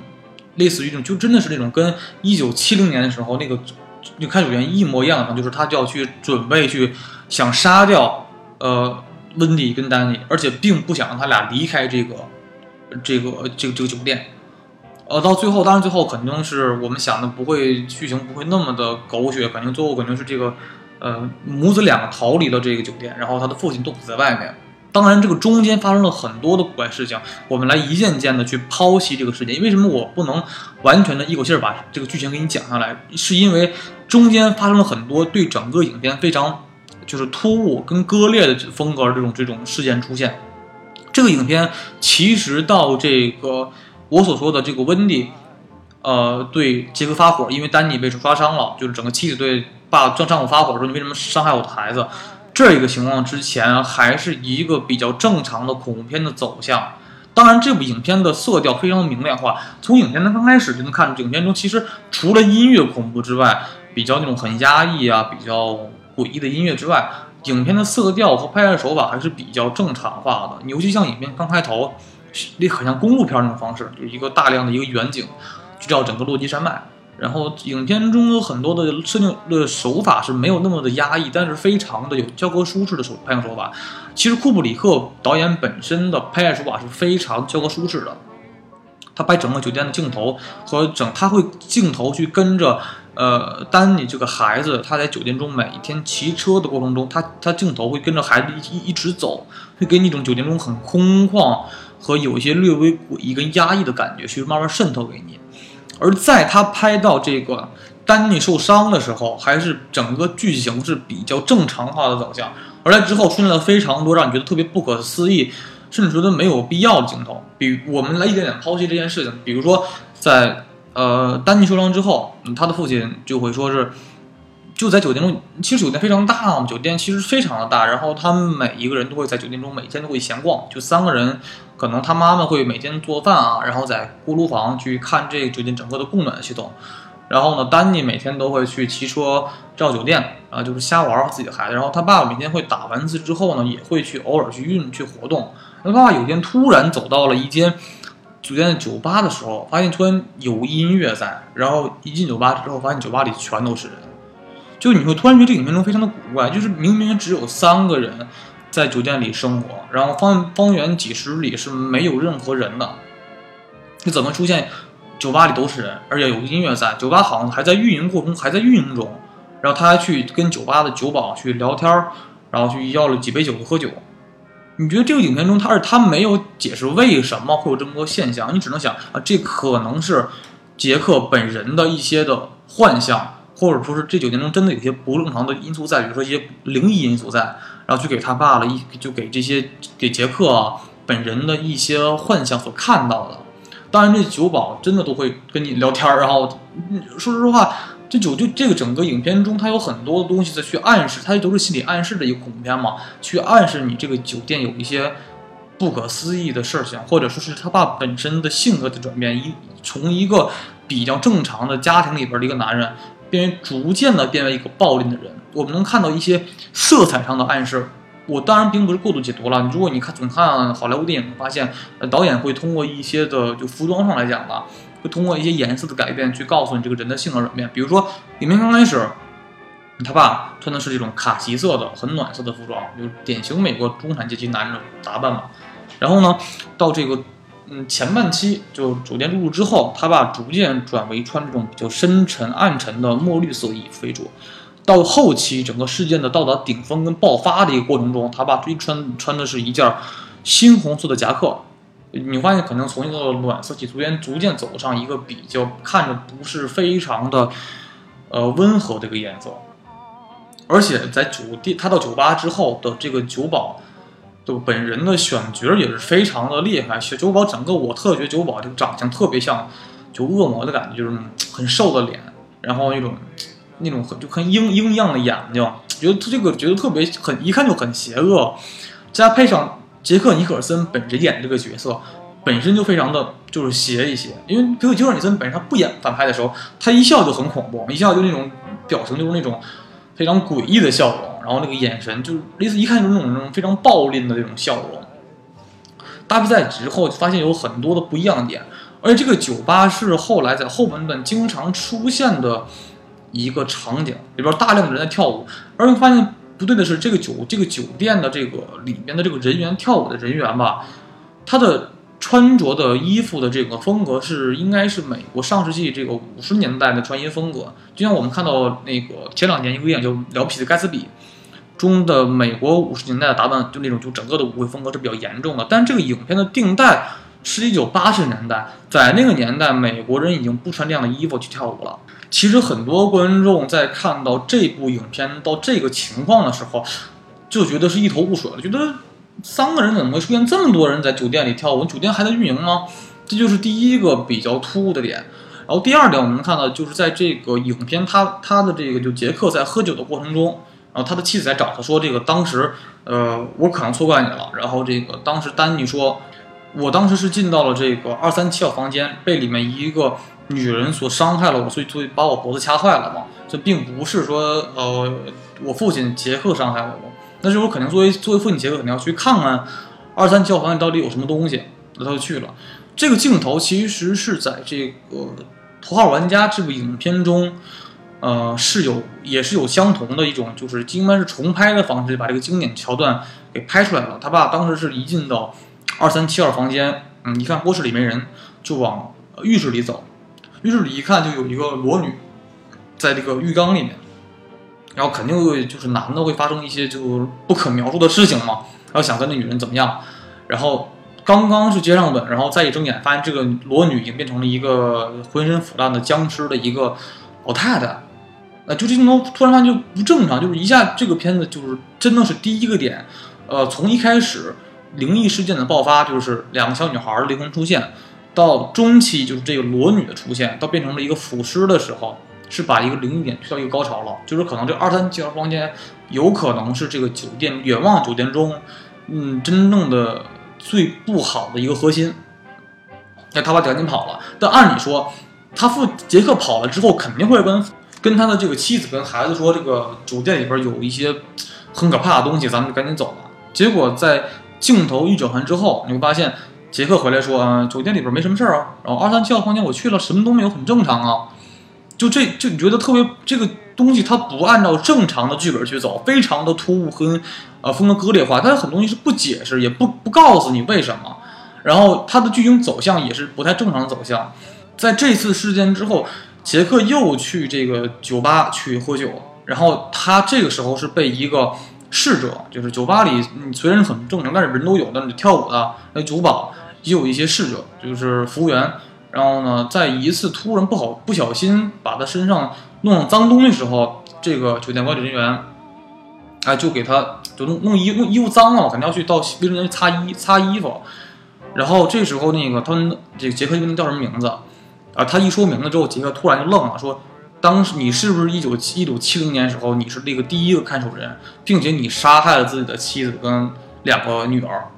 类似于一种，就真的是那种跟一九七零年的时候那个就开始员一模一样的，就是他就要去准备去想杀掉呃温蒂跟丹尼，而且并不想让他俩离开这个这个这个这个酒店。呃，到最后，当然最后肯定是我们想的不会剧情不会那么的狗血，肯定最后肯定是这个，呃，母子两个逃离了这个酒店，然后他的父亲冻死在外面。当然，这个中间发生了很多的古怪事情，我们来一件件的去剖析这个事件。为什么我不能完全的一口气儿把这个剧情给你讲下来？是因为中间发生了很多对整个影片非常就是突兀跟割裂的风格这种这种事件出现。这个影片其实到这个。我所说的这个温蒂，呃，对杰克发火，因为丹尼被抓伤了，就是整个妻子对爸丈丈夫发火说：“你为什么伤害我的孩子？”这一个情况之前还是一个比较正常的恐怖片的走向。当然，这部影片的色调非常的明亮化，从影片的刚开始就能看出，影片中其实除了音乐恐怖之外，比较那种很压抑啊、比较诡异的音乐之外，影片的色调和拍摄手法还是比较正常化的。尤其像影片刚开头。那很像公路片那种方式，就一个大量的一个远景，去照整个落基山脉。然后影片中有很多的摄影的手法是没有那么的压抑，但是非常的有教科书式的手拍摄手法。其实库布里克导演本身的拍摄手法是非常教科书式的，他拍整个酒店的镜头和整他会镜头去跟着呃丹尼这个孩子，他在酒店中每一天骑车的过程中，他他镜头会跟着孩子一一直走，会给你一种酒店中很空旷。和有一些略微诡异跟压抑的感觉，去慢慢渗透给你。而在他拍到这个丹尼受伤的时候，还是整个剧情是比较正常化的走向。而在之后出现了非常多让你觉得特别不可思议，甚至觉得没有必要的镜头。比我们来一点点剖析这件事情。比如说，在呃丹尼受伤之后，他的父亲就会说是。就在酒店中，其实酒店非常大嘛，酒店其实非常的大。然后他们每一个人都会在酒店中每天都会闲逛，就三个人，可能他妈妈会每天做饭啊，然后在锅炉房去看这个酒店整个的供暖系统。然后呢，丹尼每天都会去骑车绕酒店啊，就是瞎玩自己的孩子。然后他爸爸每天会打完字之后呢，也会去偶尔去运去活动。他爸爸有一天突然走到了一间酒店的酒吧的时候，发现突然有音乐在，然后一进酒吧之后，发现酒吧里全都是人。就你会突然觉得这影片中非常的古怪，就是明明只有三个人在酒店里生活，然后方方圆几十里是没有任何人的，你怎么出现酒吧里都是人，而且有音乐在，酒吧好像还在运营过程中，还在运营中，然后他还去跟酒吧的酒保去聊天，然后去要了几杯酒喝酒，你觉得这个影片中，他是他没有解释为什么会有这么多现象，你只能想啊，这可能是杰克本人的一些的幻象，或者说是这酒店中真的有些不正常的因素在，比如说一些灵异因素在，然后去给他爸了一就给这些给杰克本人的一些幻想所看到的。当然，这酒保真的都会跟你聊天儿，然后说实话。这酒就这个整个影片中，它有很多东西在去暗示，它都是心理暗示的一个恐怖片嘛，去暗示你这个酒店有一些不可思议的事情，或者说是他爸本身的性格的转变，一从一个比较正常的家庭里边的一个男人，变为逐渐的变为一个暴力的人。我们能看到一些色彩上的暗示。我当然并不是过度解读了。如果你看总看好莱坞电影，发现导演会通过一些的就服装上来讲吧。会通过一些颜色的改变去告诉你这个人的性格转变。比如说，里面刚开始，他爸穿的是这种卡其色的、很暖色的服装，就是典型美国中产阶级男人的打扮嘛。然后呢，到这个嗯前半期，就酒店入住之后，他爸逐渐转为穿这种比较深沉、暗沉的墨绿色衣服为主。到后期，整个事件的到达顶峰跟爆发的一个过程中，他爸最穿穿的是一件猩红色的夹克。你发现可能从一个暖色系逐渐逐渐走上一个比较看着不是非常的，呃温和的一个颜色，而且在酒店他到酒吧之后的这个酒保，就本人的选角也是非常的厉害。酒保整个我特觉得酒保这个长相特别像就恶魔的感觉，就是很瘦的脸，然后那种那种很就很鹰鹰一样的眼睛，觉得他这个觉得特别很一看就很邪恶，加配上。杰克尼克尔森本人演这个角色，本身就非常的就是邪一些，因为杰克尼克尔森本身他不演反派的时候，他一笑就很恐怖，一笑就那种表情就是那种非常诡异的笑容，然后那个眼神就是类似一看就是那种非常暴戾的那种笑容。搭配在之后，发现有很多的不一样点，而且这个酒吧是后来在后半段经常出现的一个场景，里边大量的人在跳舞，而且发现。不对的是，这个酒这个酒店的这个里面的这个人员跳舞的人员吧，他的穿着的衣服的这个风格是应该是美国上世纪这个五十年代的穿衣风格。就像我们看到那个前两年一个电影叫《了不起的盖茨比》中的美国五十年代的打扮，就那种就整个的舞会风格是比较严重的。但这个影片的定代是一九八十年代，在那个年代，美国人已经不穿这样的衣服去跳舞了。其实很多观众在看到这部影片到这个情况的时候，就觉得是一头雾水了，觉得三个人怎么会出现这么多人在酒店里跳舞？酒店还在运营吗？这就是第一个比较突兀的点。然后第二点，我们能看到就是在这个影片，他他的这个就杰克在喝酒的过程中，然后他的妻子在找他说，这个当时呃我可能错怪你了。然后这个当时丹尼说，我当时是进到了这个二三七号房间，被里面一个。女人所伤害了我，所以所以把我脖子掐坏了嘛？这并不是说呃，我父亲杰克伤害了我。但是我肯定作为作为父亲杰克肯定要去看看二三七号房间到底有什么东西，那他就去了。这个镜头其实是在这个《头号玩家》这部影片中，呃，是有也是有相同的一种，就是应该是重拍的方式把这个经典桥段给拍出来了。他爸当时是一进到二三七号房间，嗯，一看卧室里没人，就往浴室里走。浴室里一看，就有一个裸女，在这个浴缸里面，然后肯定会就是男的会发生一些就不可描述的事情嘛，然后想跟那女人怎么样，然后刚刚是接上吻，然后再一睁眼，发现这个裸女已经变成了一个浑身腐烂的僵尸的一个老太太，呃，就这镜头突然发现就不正常，就是一下这个片子就是真的是第一个点，呃，从一开始灵异事件的爆发，就是两个小女孩灵魂出现。到中期就是这个裸女的出现，到变成了一个腐尸的时候，是把一个灵异点推到一个高潮了。就是可能这二三七号房间有可能是这个酒店远望酒店中，嗯，真正的最不好的一个核心。那他把赶紧跑了，但按理说，他父杰克跑了之后，肯定会跟跟他的这个妻子跟孩子说，这个酒店里边有一些很可怕的东西，咱们就赶紧走了。结果在镜头一转换之后，你会发现。杰克回来说：“啊，酒店里边没什么事儿啊，然后二三七号房间我去了，什么都没有，很正常啊。就这就你觉得特别这个东西，它不按照正常的剧本去走，非常的突兀和呃风格割裂化。它有很多东西是不解释，也不不告诉你为什么。然后它的剧情走向也是不太正常的走向。在这次事件之后，杰克又去这个酒吧去喝酒，然后他这个时候是被一个侍者，就是酒吧里，你虽然很正常，但是人都有的，跳舞的，那酒保也有一些侍者，就是服务员。然后呢，在一次突然不好不小心把他身上弄脏东西时候，这个酒店管理人员，哎，就给他就弄弄衣弄衣服脏了，肯定要去到卫生间去擦衣擦衣服。然后这时候那个他们这个杰克就问他叫什么名字，啊，他一说名字之后，杰克突然就愣了，说。当时你是不是一九七一九七零年时候你是那个第一个看守人，并且你杀害了自己的妻子跟两个女儿？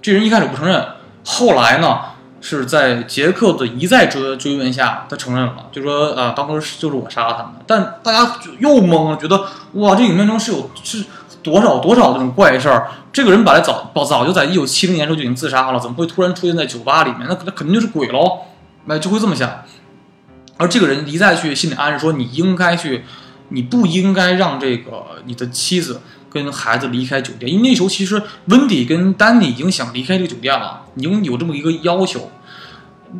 这人一开始不承认，后来呢是在杰克的一再追追问下，他承认了，就说啊当时就是我杀了他们。但大家又懵了，觉得哇这影片中是有是多少多少这种怪事儿？这个人本来早早早就在一九七零年时候就已经自杀了，怎么会突然出现在酒吧里面？那那肯定就是鬼喽，那就会这么想。而这个人一再去心理暗示说，你应该去，你不应该让这个你的妻子跟孩子离开酒店，因为那时候其实温迪跟丹尼已经想离开这个酒店了，已经有这么一个要求。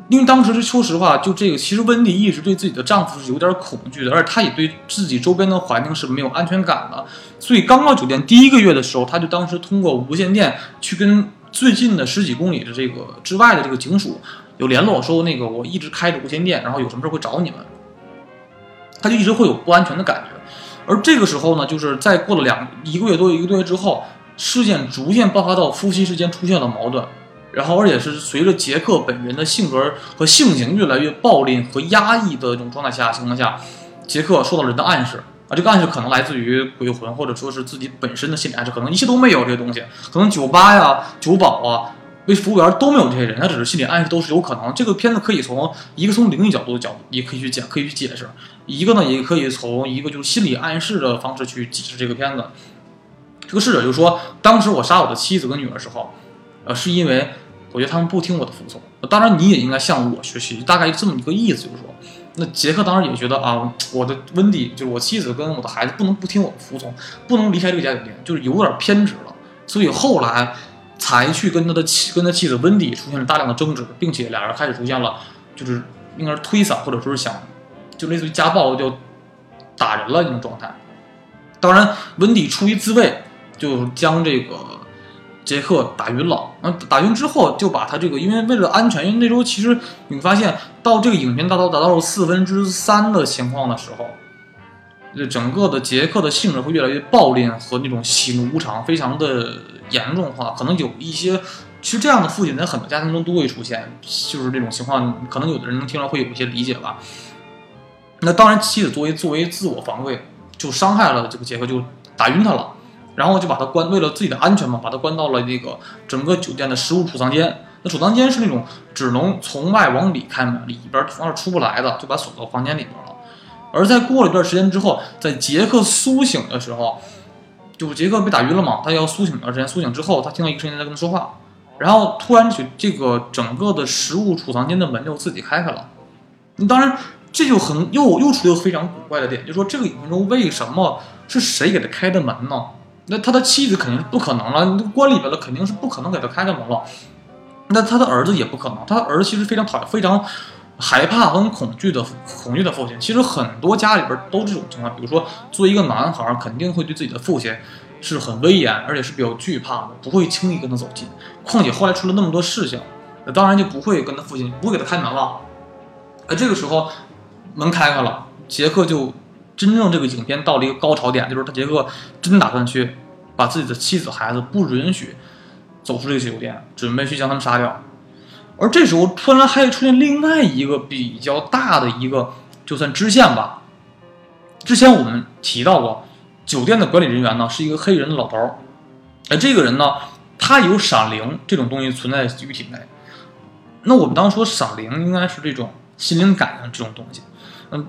因为当时是说实话，就这个，其实温迪一直对自己的丈夫是有点恐惧的，而且她也对自己周边的环境是没有安全感的。所以刚到酒店第一个月的时候，她就当时通过无线电去跟最近的十几公里的这个之外的这个警署。有联络说那个我一直开着无线电，然后有什么事会找你们。他就一直会有不安全的感觉，而这个时候呢，就是在过了两一个月多一个多月之后，事件逐渐爆发到夫妻之间出现了矛盾，然后而且是随着杰克本人的性格和性情越来越暴力和压抑的这种状态下情况下，杰克受到了人的暗示啊，这个暗示可能来自于鬼魂或者说是自己本身的心理暗示，可能一切都没有这些东西，可能酒吧呀、酒保啊。为服务员都没有这些人，他只是心理暗示，都是有可能。这个片子可以从一个从灵异角度的角度，也可以去讲，可以去解释；一个呢，也可以从一个就是心理暗示的方式去解释这个片子。这个逝者就说，当时我杀我的妻子跟女儿的时候，呃，是因为我觉得他们不听我的服从。当然，你也应该向我学习，大概这么一个意思，就是说，那杰克当时也觉得啊，我的温迪就是我妻子跟我的孩子不能不听我的服从，不能离开这个家酒店，就是有点偏执了。所以后来。才去跟他的妻跟他妻子温迪出现了大量的争执，并且俩人开始出现了，就是应该是推搡或者说是想，就类似于家暴就打人了那种状态。当然，温迪出于自卫，就将这个杰克打晕了。那打晕之后，就把他这个，因为为了安全，因为那时候其实你发现到这个影片达到达到了四分之三的情况的时候。就整个的杰克的性格会越来越暴烈和那种喜怒无常，非常的严重化。可能有一些，其实这样的父亲在很多家庭中都会出现，就是这种情况。可能有的人能听了会有一些理解吧。那当然，妻子作为作为自我防卫，就伤害了这个杰克，就打晕他了，然后就把他关，为了自己的安全嘛，把他关到了那个整个酒店的食物储藏间。那储藏间是那种只能从外往里开门，里边方是出不来的，就把锁到房间里面了。而在过了一段时间之后，在杰克苏醒的时候，就杰克被打晕了嘛，他要苏醒一段时间。苏醒之后，他听到一个声音在跟他说话，然后突然就这个整个的食物储藏间的门就自己开开了。当然，这就很又又出了非常古怪的点，就是说这个影片中为什么是谁给他开的门呢？那他的妻子肯定是不可能了，关里边了肯定是不可能给他开开门了。那他的儿子也不可能，他的儿子其实非常讨厌，非常。害怕和恐惧的恐惧的父亲，其实很多家里边都这种情况。比如说，作为一个男孩，肯定会对自己的父亲是很威严，而且是比较惧怕的，不会轻易跟他走近。况且后来出了那么多事情，那当然就不会跟他父亲不会给他开门了。而这个时候，门开开了，杰克就真正这个影片到了一个高潮点，就是他杰克真打算去把自己的妻子孩子不允许走出这个酒店，准备去将他们杀掉。而这时候，突然还出现另外一个比较大的一个，就算支线吧。之前我们提到过，酒店的管理人员呢是一个黑人的老头儿，而这个人呢，他有闪灵这种东西存在于体内。那我们当时说闪灵应该是这种心灵感应这种东西。嗯，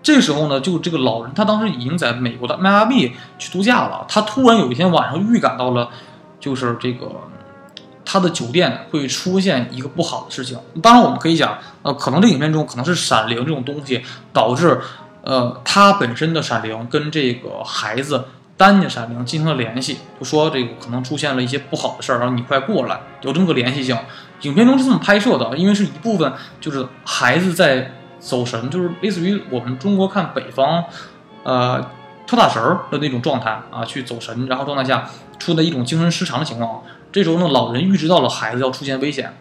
这时候呢，就这个老人他当时已经在美国的迈阿密去度假了，他突然有一天晚上预感到了，就是这个。他的酒店会出现一个不好的事情。当然，我们可以讲，呃，可能这影片中可能是闪灵这种东西导致，呃，他本身的闪灵跟这个孩子丹尼闪灵进行了联系，就说这个可能出现了一些不好的事儿，然后你快过来，有这么个联系性。影片中是这么拍摄的，因为是一部分就是孩子在走神，就是类似于我们中国看北方，呃，跳大神儿的那种状态啊，去走神，然后状态下出的一种精神失常的情况。这时候呢，老人预知到了孩子要出现危险。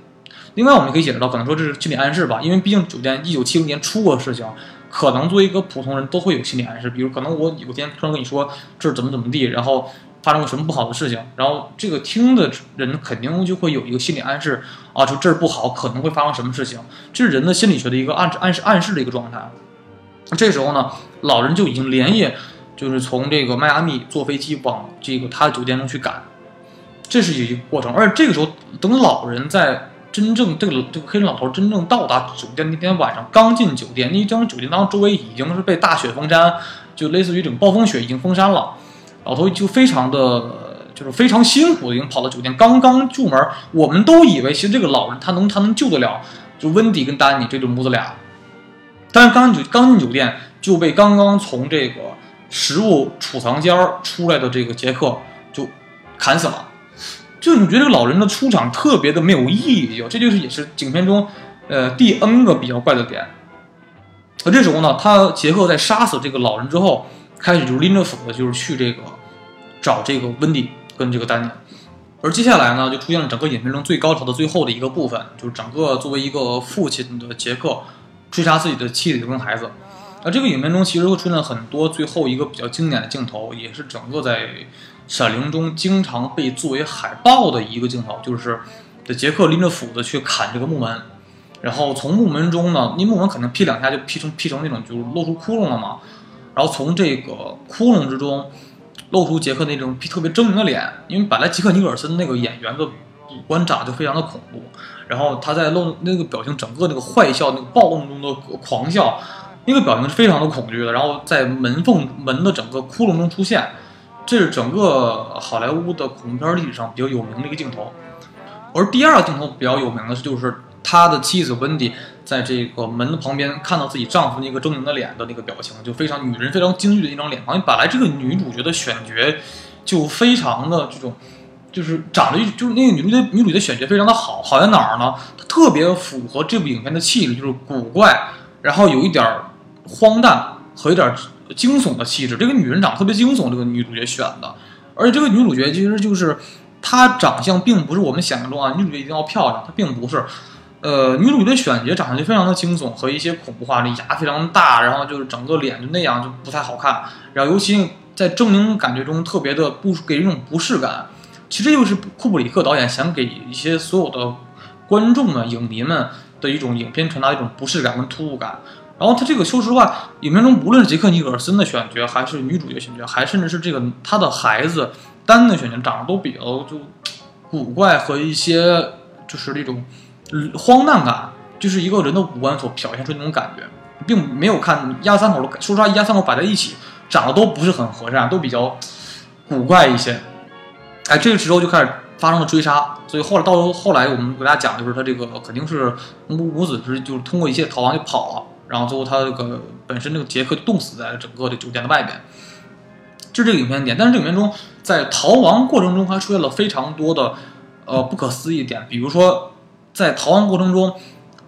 另外，我们可以解释到，可能说这是心理暗示吧，因为毕竟酒店一九七零年出过事情，可能作为一个普通人都会有心理暗示。比如，可能我有天突然跟你说这是怎么怎么地，然后发生了什么不好的事情，然后这个听的人肯定就会有一个心理暗示啊，就这儿不好，可能会发生什么事情，这是人的心理学的一个暗示暗示暗示的一个状态。这时候呢，老人就已经连夜就是从这个迈阿密坐飞机往这个他的酒店中去赶，这是一个过程。而且这个时候，等老人在。真正这个这个黑人老头真正到达酒店那天晚上，刚进酒店，那张酒店当周围已经是被大雪封山，就类似于这种暴风雪已经封山了。老头就非常的就是非常辛苦的，已经跑到酒店，刚刚出门，我们都以为其实这个老人他能他能救得了，就温迪跟丹尼这对母子俩。但是刚酒刚进酒店就被刚刚从这个食物储藏间出来的这个杰克就砍死了。就你觉得这个老人的出场特别的没有意义，这就是也是影片中，呃第 N 个比较怪的点。而这时候呢，他杰克在杀死这个老人之后，开始就是拎着斧子，就是去这个找这个温迪跟这个丹尼。而接下来呢，就出现了整个影片中最高潮的最后的一个部分，就是整个作为一个父亲的杰克追杀自己的妻子跟孩子。而这个影片中其实会出现很多最后一个比较经典的镜头，也是整个在。《闪灵》中经常被作为海报的一个镜头，就是这杰克拎着斧子去砍这个木门，然后从木门中呢，你木门肯定劈两下就劈成劈成那种就是露出窟窿了嘛，然后从这个窟窿之中露出杰克那种特别狰狞的脸，因为本来吉克尼尔森那个演员的五官长就非常的恐怖，然后他在露那个表情，整个那个坏笑、那个暴动中的狂笑，那个表情是非常的恐惧的，然后在门缝门的整个窟窿中出现。这是整个好莱坞的恐怖片历史上比较有名的一个镜头，而第二个镜头比较有名的，就是他的妻子温迪在这个门的旁边看到自己丈夫那个狰狞的脸的那个表情，就非常女人非常惊惧的一张脸庞。本来这个女主角的选角就非常的这种，就是长得就是那个女主角女主角的选角非常的好，好在哪儿呢？她特别符合这部影片的气质，就是古怪，然后有一点荒诞和一点。惊悚的气质，这个女人长得特别惊悚，这个女主角选的，而且这个女主角其实就是她长相并不是我们想象中啊，女主角一定要漂亮，她并不是，呃，女主角的选角长相就非常的惊悚和一些恐怖化，那牙非常大，然后就是整个脸就那样就不太好看，然后尤其在狰狞感觉中特别的不给人一种不适感，其实又是库布里克导演想给一些所有的观众们、影迷们的一种影片传达一种不适感跟突兀感。然后他这个说实话，影片中无论是杰克尼格尔森的选角，还是女主角选角，还甚至是这个他的孩子丹的选角，长得都比较就古怪和一些就是那种荒诞感，就是一个人的五官所表现出那种感觉，并没有看一家三口的，说实话一家三口摆在一起，长得都不是很和善，都比较古怪一些。哎，这个时候就开始发生了追杀，所以后来到后来我们给大家讲，就是他这个肯定是母母子之就是通过一切逃亡就跑了。然后最后他这个本身这个杰克冻死在整个的酒店的外边，这是这个影片点。但是这个影片中在逃亡过程中还出现了非常多的呃不可思议点，比如说在逃亡过程中，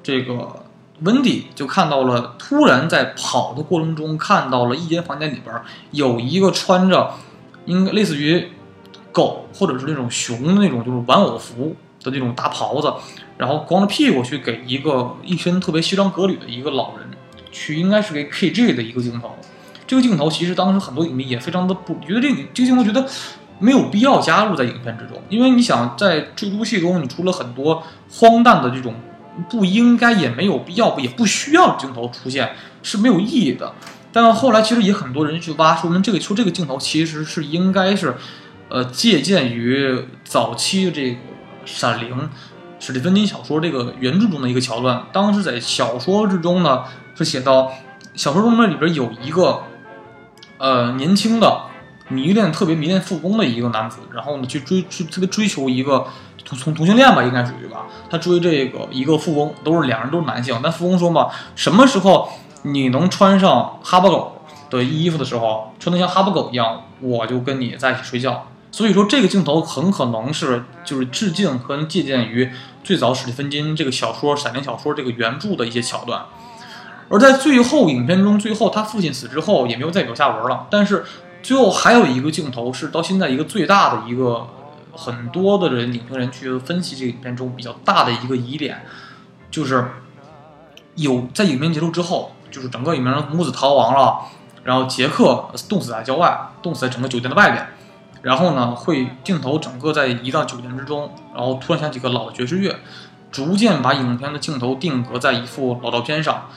这个温迪就看到了突然在跑的过程中看到了一间房间里边有一个穿着应该类似于狗或者是那种熊的那种就是玩偶服的那种大袍子，然后光着屁股去给一个一身特别西装革履的一个老人。去应该是给 KG 的一个镜头，这个镜头其实当时很多影迷也非常的不觉得这个这个镜头觉得没有必要加入在影片之中，因为你想在这部戏中你出了很多荒诞的这种不应该也没有必要也不需要镜头出现是没有意义的。但后来其实也很多人去挖说明这个说这个镜头其实是应该是呃借鉴于早期这个《闪灵》史蒂芬金小说这个原著中的一个桥段，当时在小说之中呢。是写到小说中呢里边有一个，呃年轻的迷恋特别迷恋富翁的一个男子，然后呢去追去特别追求一个同同同性恋吧，应该属于吧。他追这个一个富翁，都是两人都是男性，但富翁说嘛，什么时候你能穿上哈巴狗的衣服的时候，穿得像哈巴狗一样，我就跟你在一起睡觉。所以说这个镜头很可能是就是致敬和借鉴于最早史蒂芬金这个小说《闪灵》小说这个原著的一些桥段。而在最后影片中，最后他父亲死之后也没有再有下文了。但是最后还有一个镜头是到现在一个最大的一个，很多的人影评人去分析这个影片中比较大的一个疑点，就是有在影片结束之后，就是整个影片中母子逃亡了，然后杰克冻死在郊外，冻死在整个酒店的外边，然后呢会镜头整个在移到酒店之中，然后突然响起个老爵士乐，逐渐把影片的镜头定格在一幅老照片上。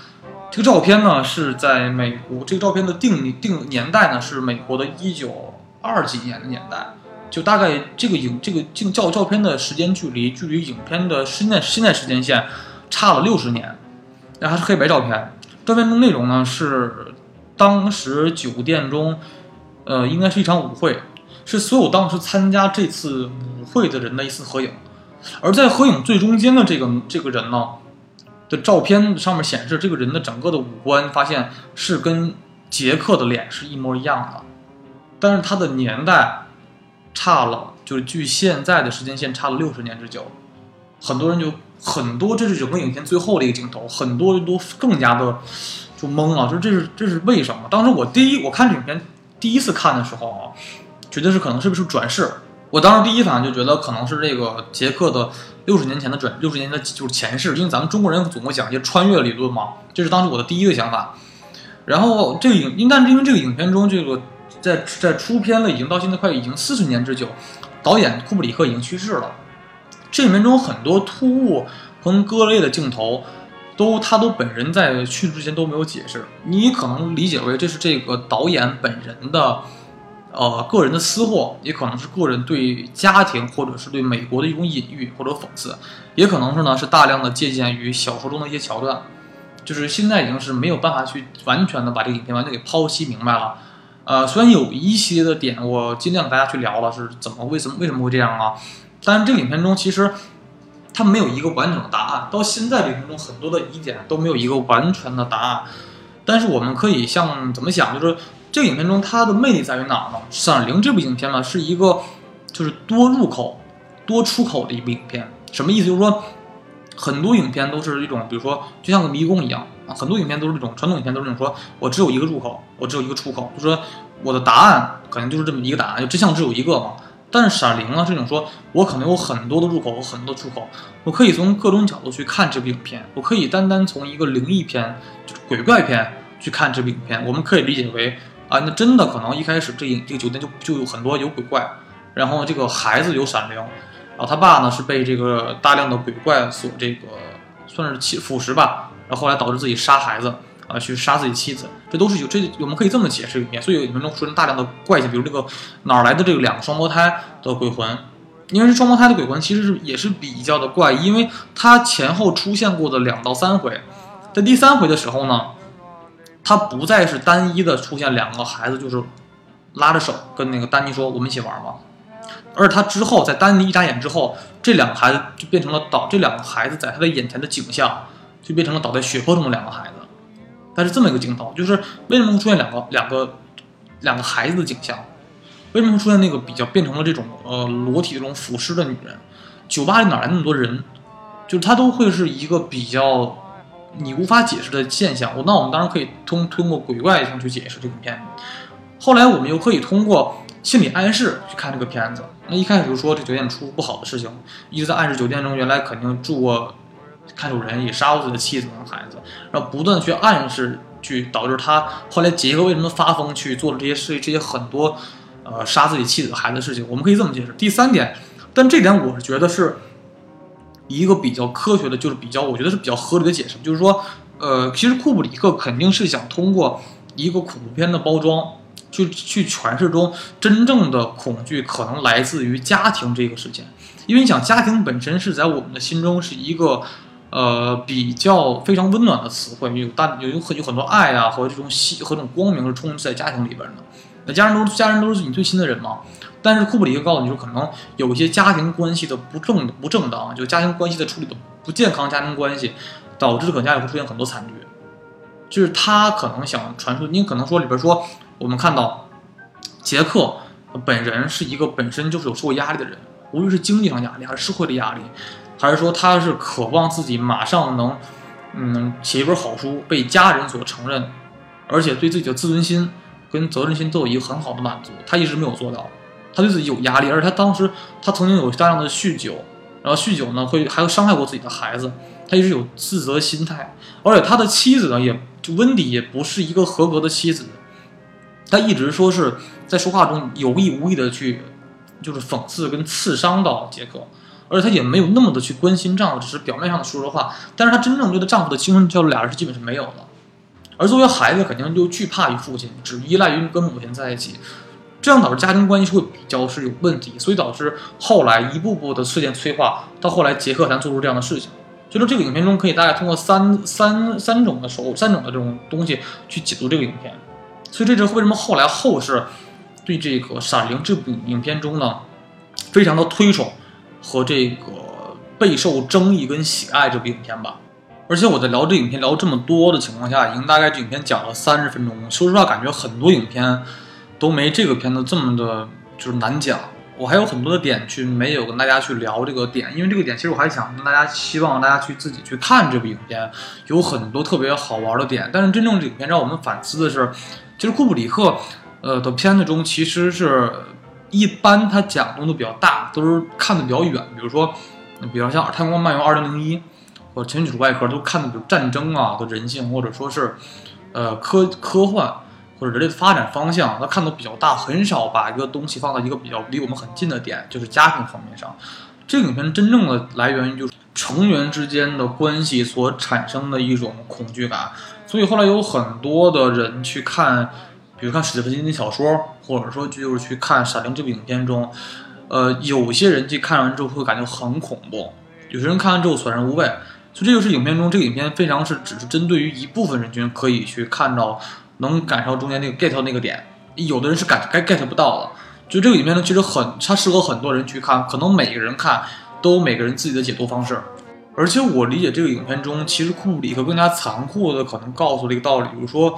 这个照片呢是在美国，这个照片的定定年代呢是美国的一九二几年的年代，就大概这个影这个镜照照片的时间距离，距离影片的现在现在时间线差了六十年，那还是黑白照片。照片中内容呢是当时酒店中，呃，应该是一场舞会，是所有当时参加这次舞会的人的一次合影，而在合影最中间的这个这个人呢。的照片上面显示这个人的整个的五官，发现是跟杰克的脸是一模一样的，但是他的年代差了，就是距现在的时间线差了六十年之久。很多人就很多，这是整个影片最后的一个镜头，很多人都更加的就懵了，说这是这是为什么？当时我第一我看影片第一次看的时候啊，觉得是可能是不是转世。我当时第一反应就觉得可能是这个杰克的六十年前的转，六十年的就是前世，因为咱们中国人总会讲一些穿越理论嘛，这是当时我的第一个想法。然后这个影，因但是因为这个影片中这个在在出片了，已经到现在快已经四十年之久，导演库布里克已经去世了。这里面中很多突兀和割裂的镜头，都他都本人在去世之前都没有解释，你可能理解为这是这个导演本人的。呃，个人的私货，也可能是个人对家庭或者是对美国的一种隐喻或者讽刺，也可能是呢是大量的借鉴于小说中的一些桥段，就是现在已经是没有办法去完全的把这个影片完全给剖析明白了。呃，虽然有一些的点我尽量大家去聊了是怎么为什么为什么会这样啊，但是这个影片中其实它没有一个完整的答案，到现在这个影片中很多的疑点都没有一个完全的答案，但是我们可以像怎么想就是。这个影片中，它的魅力在于哪儿呢？《闪灵》这部影片呢，是一个就是多入口、多出口的一部影片。什么意思？就是说，很多影片都是一种，比如说，就像个迷宫一样啊。很多影片都是这种传统影片都是这种，说我只有一个入口，我只有一个出口，就说我的答案可能就是这么一个答案，就真相只有一个嘛。但是《闪灵》呢，这种说我可能有很多的入口和很多出口，我可以从各种角度去看这部影片，我可以单单从一个灵异片、就是鬼怪片去看这部影片，我们可以理解为。啊，那真的可能一开始这这个酒店就就有很多有鬼怪，然后这个孩子有闪灵，然后他爸呢是被这个大量的鬼怪所这个算是欺腐蚀吧，然后后来导致自己杀孩子啊，去杀自己妻子，这都是有这我们可以这么解释里面，所以你们能出现大量的怪性，比如这个哪来的这个两个双胞胎的鬼魂，因为是双胞胎的鬼魂其实是也是比较的怪异，因为它前后出现过的两到三回，在第三回的时候呢。他不再是单一的出现两个孩子，就是拉着手跟那个丹尼说：“我们一起玩吧。”而他之后，在丹尼一眨眼之后，这两个孩子就变成了倒，这两个孩子在他的眼前的景象就变成了倒在血泊中的两个孩子。但是这么一个镜头，就是为什么会出现两个两个两个孩子的景象？为什么会出现那个比较变成了这种呃裸体这种腐尸的女人？酒吧里哪来那么多人？就是他都会是一个比较。你无法解释的现象，我那我们当然可以通通过鬼怪上去解释这个片子。后来我们又可以通过心理暗示去看这个片子。那一开始就说这酒店出不好的事情，一直在暗示酒店中原来肯定住过看守人，也杀过自己的妻子和孩子，然后不断去暗示，去导致他后来杰克为什么发疯去做了这些事，这些很多呃杀自己妻子孩子的事情。我们可以这么解释。第三点，但这点我是觉得是。一个比较科学的，就是比较，我觉得是比较合理的解释，就是说，呃，其实库布里克肯定是想通过一个恐怖片的包装，去去诠释中真正的恐惧可能来自于家庭这个事件，因为你想，家庭本身是在我们的心中是一个，呃，比较非常温暖的词汇，有大有有很有很多爱啊和这种喜和这种光明是充斥在家庭里边的，那家人都是家人都是你最亲的人嘛。但是库布里克告诉你说，可能有一些家庭关系的不正不正当，就家庭关系的处理的不健康，家庭关系导致可能家里会出现很多惨剧。就是他可能想传出，你可能说里边说，我们看到杰克本人是一个本身就是有社会压力的人，无论是经济上压力，还是社会的压力，还是说他是渴望自己马上能嗯写一本好书被家人所承认，而且对自己的自尊心跟责任心都有一个很好的满足，他一直没有做到，他对自己有压力，而且他当时他曾经有大量的酗酒，然后酗酒呢会还有伤害过自己的孩子，他一直有自责心态，而且他的妻子呢也就温迪也不是一个合格的妻子，他一直说是在说话中有意无意的去就是讽刺跟刺伤到杰克，而且他也没有那么的去关心丈夫，只是表面上的说说话，但是他真正对他丈夫的精神交流，俩人是基本是没有的。而作为孩子，肯定就惧怕于父亲，只依赖于跟母亲在一起，这样导致家庭关系会比较是有问题，所以导致后来一步步的事件催化，到后来杰克才做出这样的事情。所以说，这个影片中可以大概通过三三三种的手三种的这种东西去解读这个影片。所以这是为什么后来后世对这个《闪灵》这部影片中呢，非常的推崇和这个备受争议跟喜爱这部影片吧。而且我在聊这影片聊这么多的情况下，已经大概这影片讲了三十分钟。说实话，感觉很多影片都没这个片子这么的，就是难讲。我还有很多的点去没有跟大家去聊这个点，因为这个点其实我还想跟大家，希望大家去自己去看这部影片，有很多特别好玩的点。但是真正影片让我们反思的是，其实库布里克呃的片子中，其实是一般他讲的都比较大，都是看的比较远。比如说，比方像《太空漫游二零零一》。或者全球外壳都看的比如战争啊的人性，或者说是，呃科科幻或者人类的发展方向，他看的比较大，很少把一个东西放到一个比较离我们很近的点，就是家庭层面上。这个影片真正的来源于就是成员之间的关系所产生的一种恐惧感，所以后来有很多的人去看，比如看史蒂芬金的小说，或者说就是去看《闪灵》这部影片中，呃，有些人去看完之后会感觉很恐怖，有些人看完之后索然无味。所以这就是影片中这个影片非常是只是针对于一部分人群可以去看到，能感受中间那个 get 那个点，有的人是感该 get 不到的。就这个影片呢，其实很它适合很多人去看，可能每个人看都有每个人自己的解读方式。而且我理解这个影片中，其实库布里克更加残酷的可能告诉了一个道理，比如说，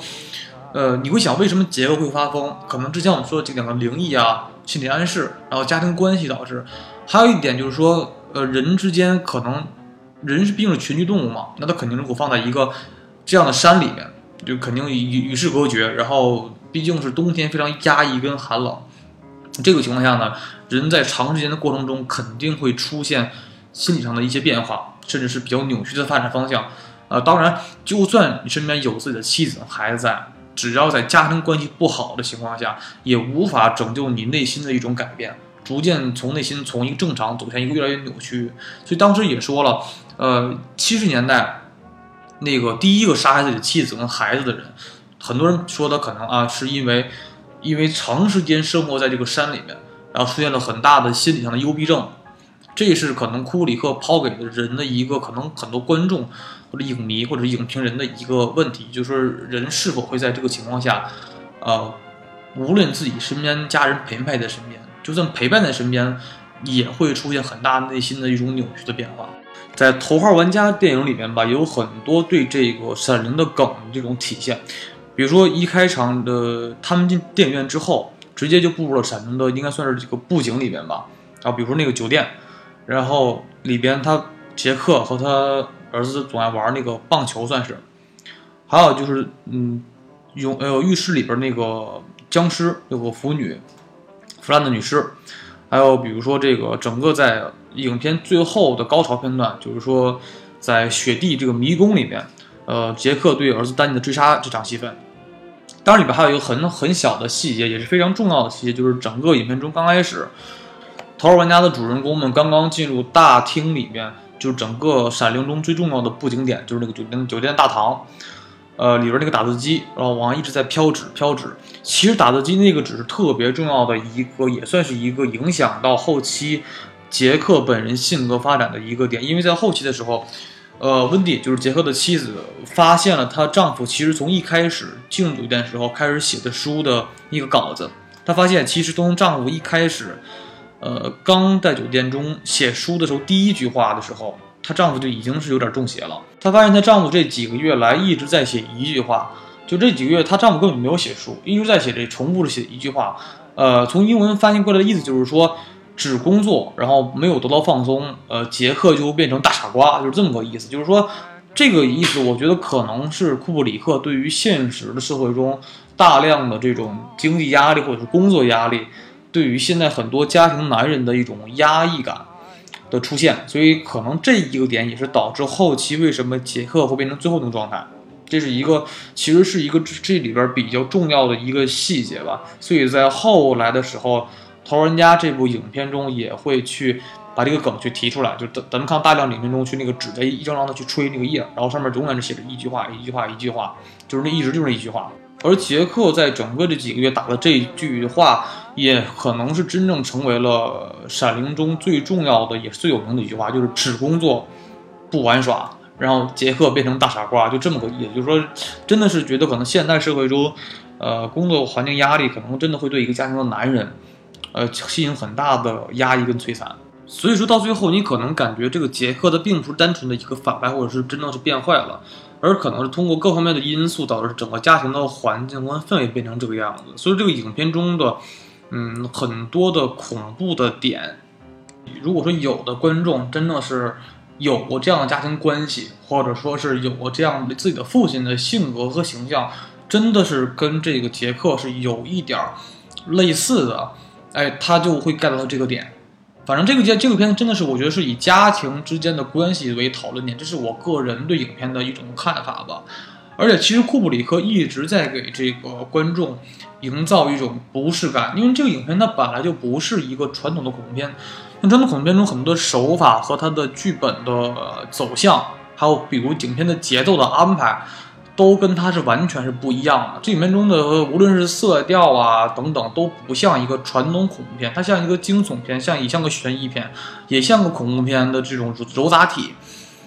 呃，你会想为什么杰克会发疯？可能之前我们说的这两个灵异啊、心理暗示，然后家庭关系导致。还有一点就是说，呃，人之间可能。人是毕竟是群居动物嘛，那他肯定如果放在一个这样的山里面，就肯定与与世隔绝。然后毕竟是冬天，非常压抑跟寒冷。这个情况下呢，人在长时间的过程中肯定会出现心理上的一些变化，甚至是比较扭曲的发展方向。呃，当然，就算你身边有自己的妻子、孩子在，只要在家庭关系不好的情况下，也无法拯救你内心的一种改变。逐渐从内心从一个正常走向一个越来越扭曲，所以当时也说了，呃，七十年代那个第一个杀害自己的妻子跟孩子的人，很多人说他可能啊是因为因为长时间生活在这个山里面，然后出现了很大的心理上的幽闭症，这是可能库布里克抛给的人的一个可能很多观众或者影迷或者影评人的一个问题，就是人是否会在这个情况下，呃，无论自己身边家人陪陪在身边。就算陪伴在身边，也会出现很大内心的一种扭曲的变化。在《头号玩家》电影里面吧，有很多对这个闪灵的梗这种体现。比如说一开场的，他们进电影院之后，直接就步入了闪灵的应该算是这个布景里面吧。啊，比如说那个酒店，然后里边他杰克和他儿子总爱玩那个棒球，算是。还有就是，嗯，用呃浴室里边那个僵尸有个腐女。弗兰的女士，还有比如说这个整个在影片最后的高潮片段，就是说在雪地这个迷宫里面，呃，杰克对儿子丹尼的追杀这场戏份。当然里边还有一个很很小的细节，也是非常重要的细节，就是整个影片中刚开始，头号玩家的主人公们刚刚进入大厅里面，就是整个闪灵中最重要的布景点，就是那个酒店酒店大堂。呃，里边那个打字机，然后往上一直在飘纸飘纸。其实打字机那个纸是特别重要的一个，也算是一个影响到后期杰克本人性格发展的一个点。因为在后期的时候，呃，温蒂就是杰克的妻子，发现了她丈夫其实从一开始进入酒店时候开始写的书的一个稿子。她发现其实从丈夫一开始，呃，刚在酒店中写书的时候，第一句话的时候。她丈夫就已经是有点中邪了。她发现她丈夫这几个月来一直在写一句话，就这几个月她丈夫根本没有写书，一直在写这重复的写一句话。呃，从英文翻译过来的意思就是说，只工作，然后没有得到放松，呃，杰克就会变成大傻瓜，就是这么个意思。就是说，这个意思，我觉得可能是库布里克对于现实的社会中大量的这种经济压力或者是工作压力，对于现在很多家庭男人的一种压抑感的出现，所以可能这一个点也是导致后期为什么杰克会变成最后那个状态。这是一个，其实是一个这里边比较重要的一个细节吧。所以在后来的时候，《头号玩家》这部影片中也会去。把这个梗去提出来，就咱咱们看大量影片中去那个纸在一张张的去吹那个页，然后上面永远是写着一句话，一句话，一句话，就是那一直就是那一句话。而杰克在整个这几个月打的这句话，也可能是真正成为了《闪灵》中最重要的也是最有名的一句话，就是只工作不玩耍，然后杰克变成大傻瓜，就这么个意思。就是说，真的是觉得可能现代社会中，呃，工作环境压力可能真的会对一个家庭的男人，呃，吸引很大的压抑跟摧残。所以说到最后，你可能感觉这个杰克他并不是单纯的一个反派，或者是真的是变坏了，而可能是通过各方面的因素导致整个家庭的环境和氛围变成这个样子。所以这个影片中的，嗯，很多的恐怖的点，如果说有的观众真的是有过这样的家庭关系，或者说是有过这样自己的父亲的性格和形象，真的是跟这个杰克是有一点类似的，哎，他就会 get 到这个点。反正这个这个片真的是，我觉得是以家庭之间的关系为讨论点，这是我个人对影片的一种看法吧。而且其实库布里克一直在给这个观众营造一种不适感，因为这个影片它本来就不是一个传统的恐怖片。那传统恐怖片中很多手法和它的剧本的走向，还有比如影片的节奏的安排。都跟它是完全是不一样的。这里面中的无论是色调啊等等，都不像一个传统恐怖片，它像一个惊悚片，像也像个悬疑片，也像个恐怖片的这种揉杂体，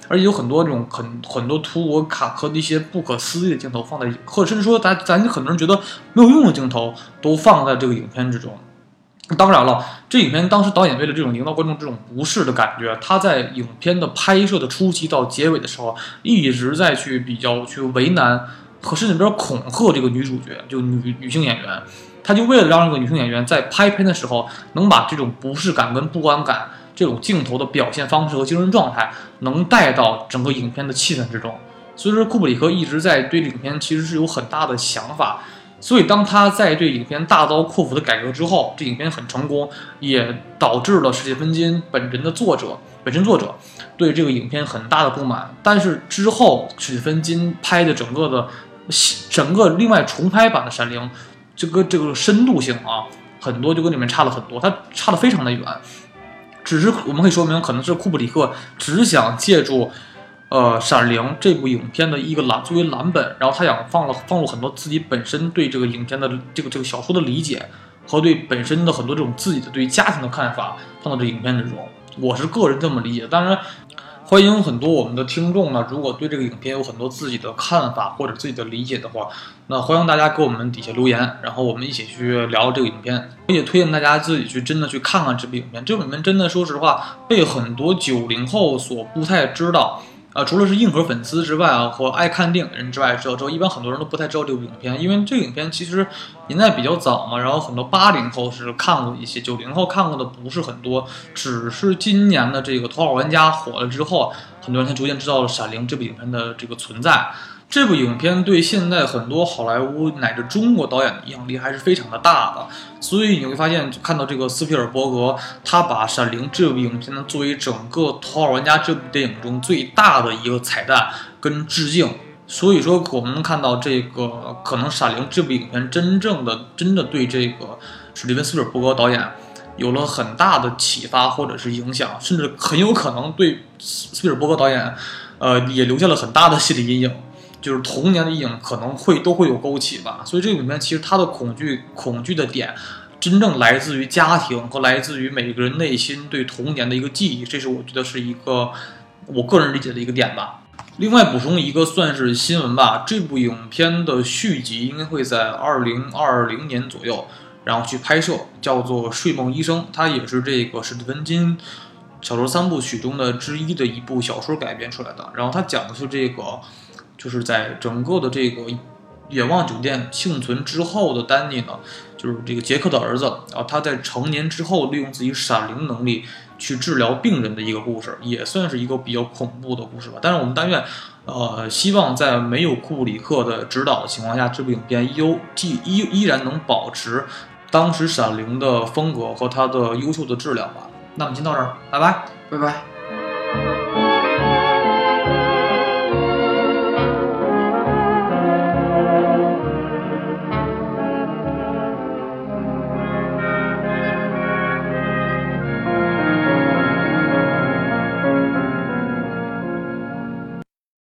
而且有很多这种很很多突兀卡壳的一些不可思议的镜头放在，或者甚至说咱咱很多人觉得没有用的镜头都放在这个影片之中。当然了，这影片当时导演为了这种营造观众这种不适的感觉，他在影片的拍摄的初期到结尾的时候，一直在去比较去为难和甚至边恐吓这个女主角，就女女性演员。他就为了让这个女性演员在拍片的时候能把这种不适感跟不安感这种镜头的表现方式和精神状态能带到整个影片的气氛之中。所以说，库布里克一直在对影片其实是有很大的想法。所以，当他在对影片大刀阔斧的改革之后，这影片很成功，也导致了史蒂芬金本人的作者本身作者对这个影片很大的不满。但是之后，史蒂芬金拍的整个的整个另外重拍版的《闪灵》，这个这个深度性啊，很多就跟里面差了很多，它差的非常的远。只是我们可以说明，可能是库布里克只想借助。呃，《闪灵》这部影片的一个蓝作为蓝本，然后他想放了放入很多自己本身对这个影片的这个这个小说的理解和对本身的很多这种自己的对于家庭的看法放到这影片之中。我是个人这么理解，当然欢迎很多我们的听众呢，如果对这个影片有很多自己的看法或者自己的理解的话，那欢迎大家给我们底下留言，然后我们一起去聊这个影片。我也推荐大家自己去真的去看看这部影片。这部影片真的说实话，被很多九零后所不太知道。啊，除了是硬核粉丝之外啊，或爱看电影的人之外，知道之后，一般很多人都不太知道这部影片，因为这个影片其实年代比较早嘛，然后很多八零后是看过一些，九零后看过的不是很多，只是今年的这个《头号玩家》火了之后，很多人才逐渐知道了《闪灵》这部影片的这个存在。这部影片对现在很多好莱坞乃至中国导演的影响力还是非常的大的，所以你会发现，看到这个斯皮尔伯格，他把《闪灵》这部影片呢作为整个《头号玩家》这部电影中最大的一个彩蛋跟致敬。所以说，我们能看到这个可能《闪灵》这部影片真正的真的对这个史蒂芬斯皮尔伯格导演有了很大的启发或者是影响，甚至很有可能对斯皮尔伯格导演，呃，也留下了很大的心理阴影。就是童年的阴影可能会都会有勾起吧，所以这里面其实他的恐惧恐惧的点，真正来自于家庭和来自于每个人内心对童年的一个记忆，这是我觉得是一个我个人理解的一个点吧。另外补充一个算是新闻吧，这部影片的续集应该会在二零二零年左右，然后去拍摄，叫做《睡梦医生》，它也是这个史蒂芬金小说三部曲中的之一的一部小说改编出来的，然后它讲的是这个。就是在整个的这个远望酒店幸存之后的丹尼呢，就是这个杰克的儿子，啊他在成年之后利用自己闪灵能力去治疗病人的一个故事，也算是一个比较恐怖的故事吧。但是我们但愿，呃，希望在没有库布里克的指导的情况下，这部影片优既依依然能保持当时《闪灵》的风格和它的优秀的质量吧。那么，先到这儿，拜拜，拜拜。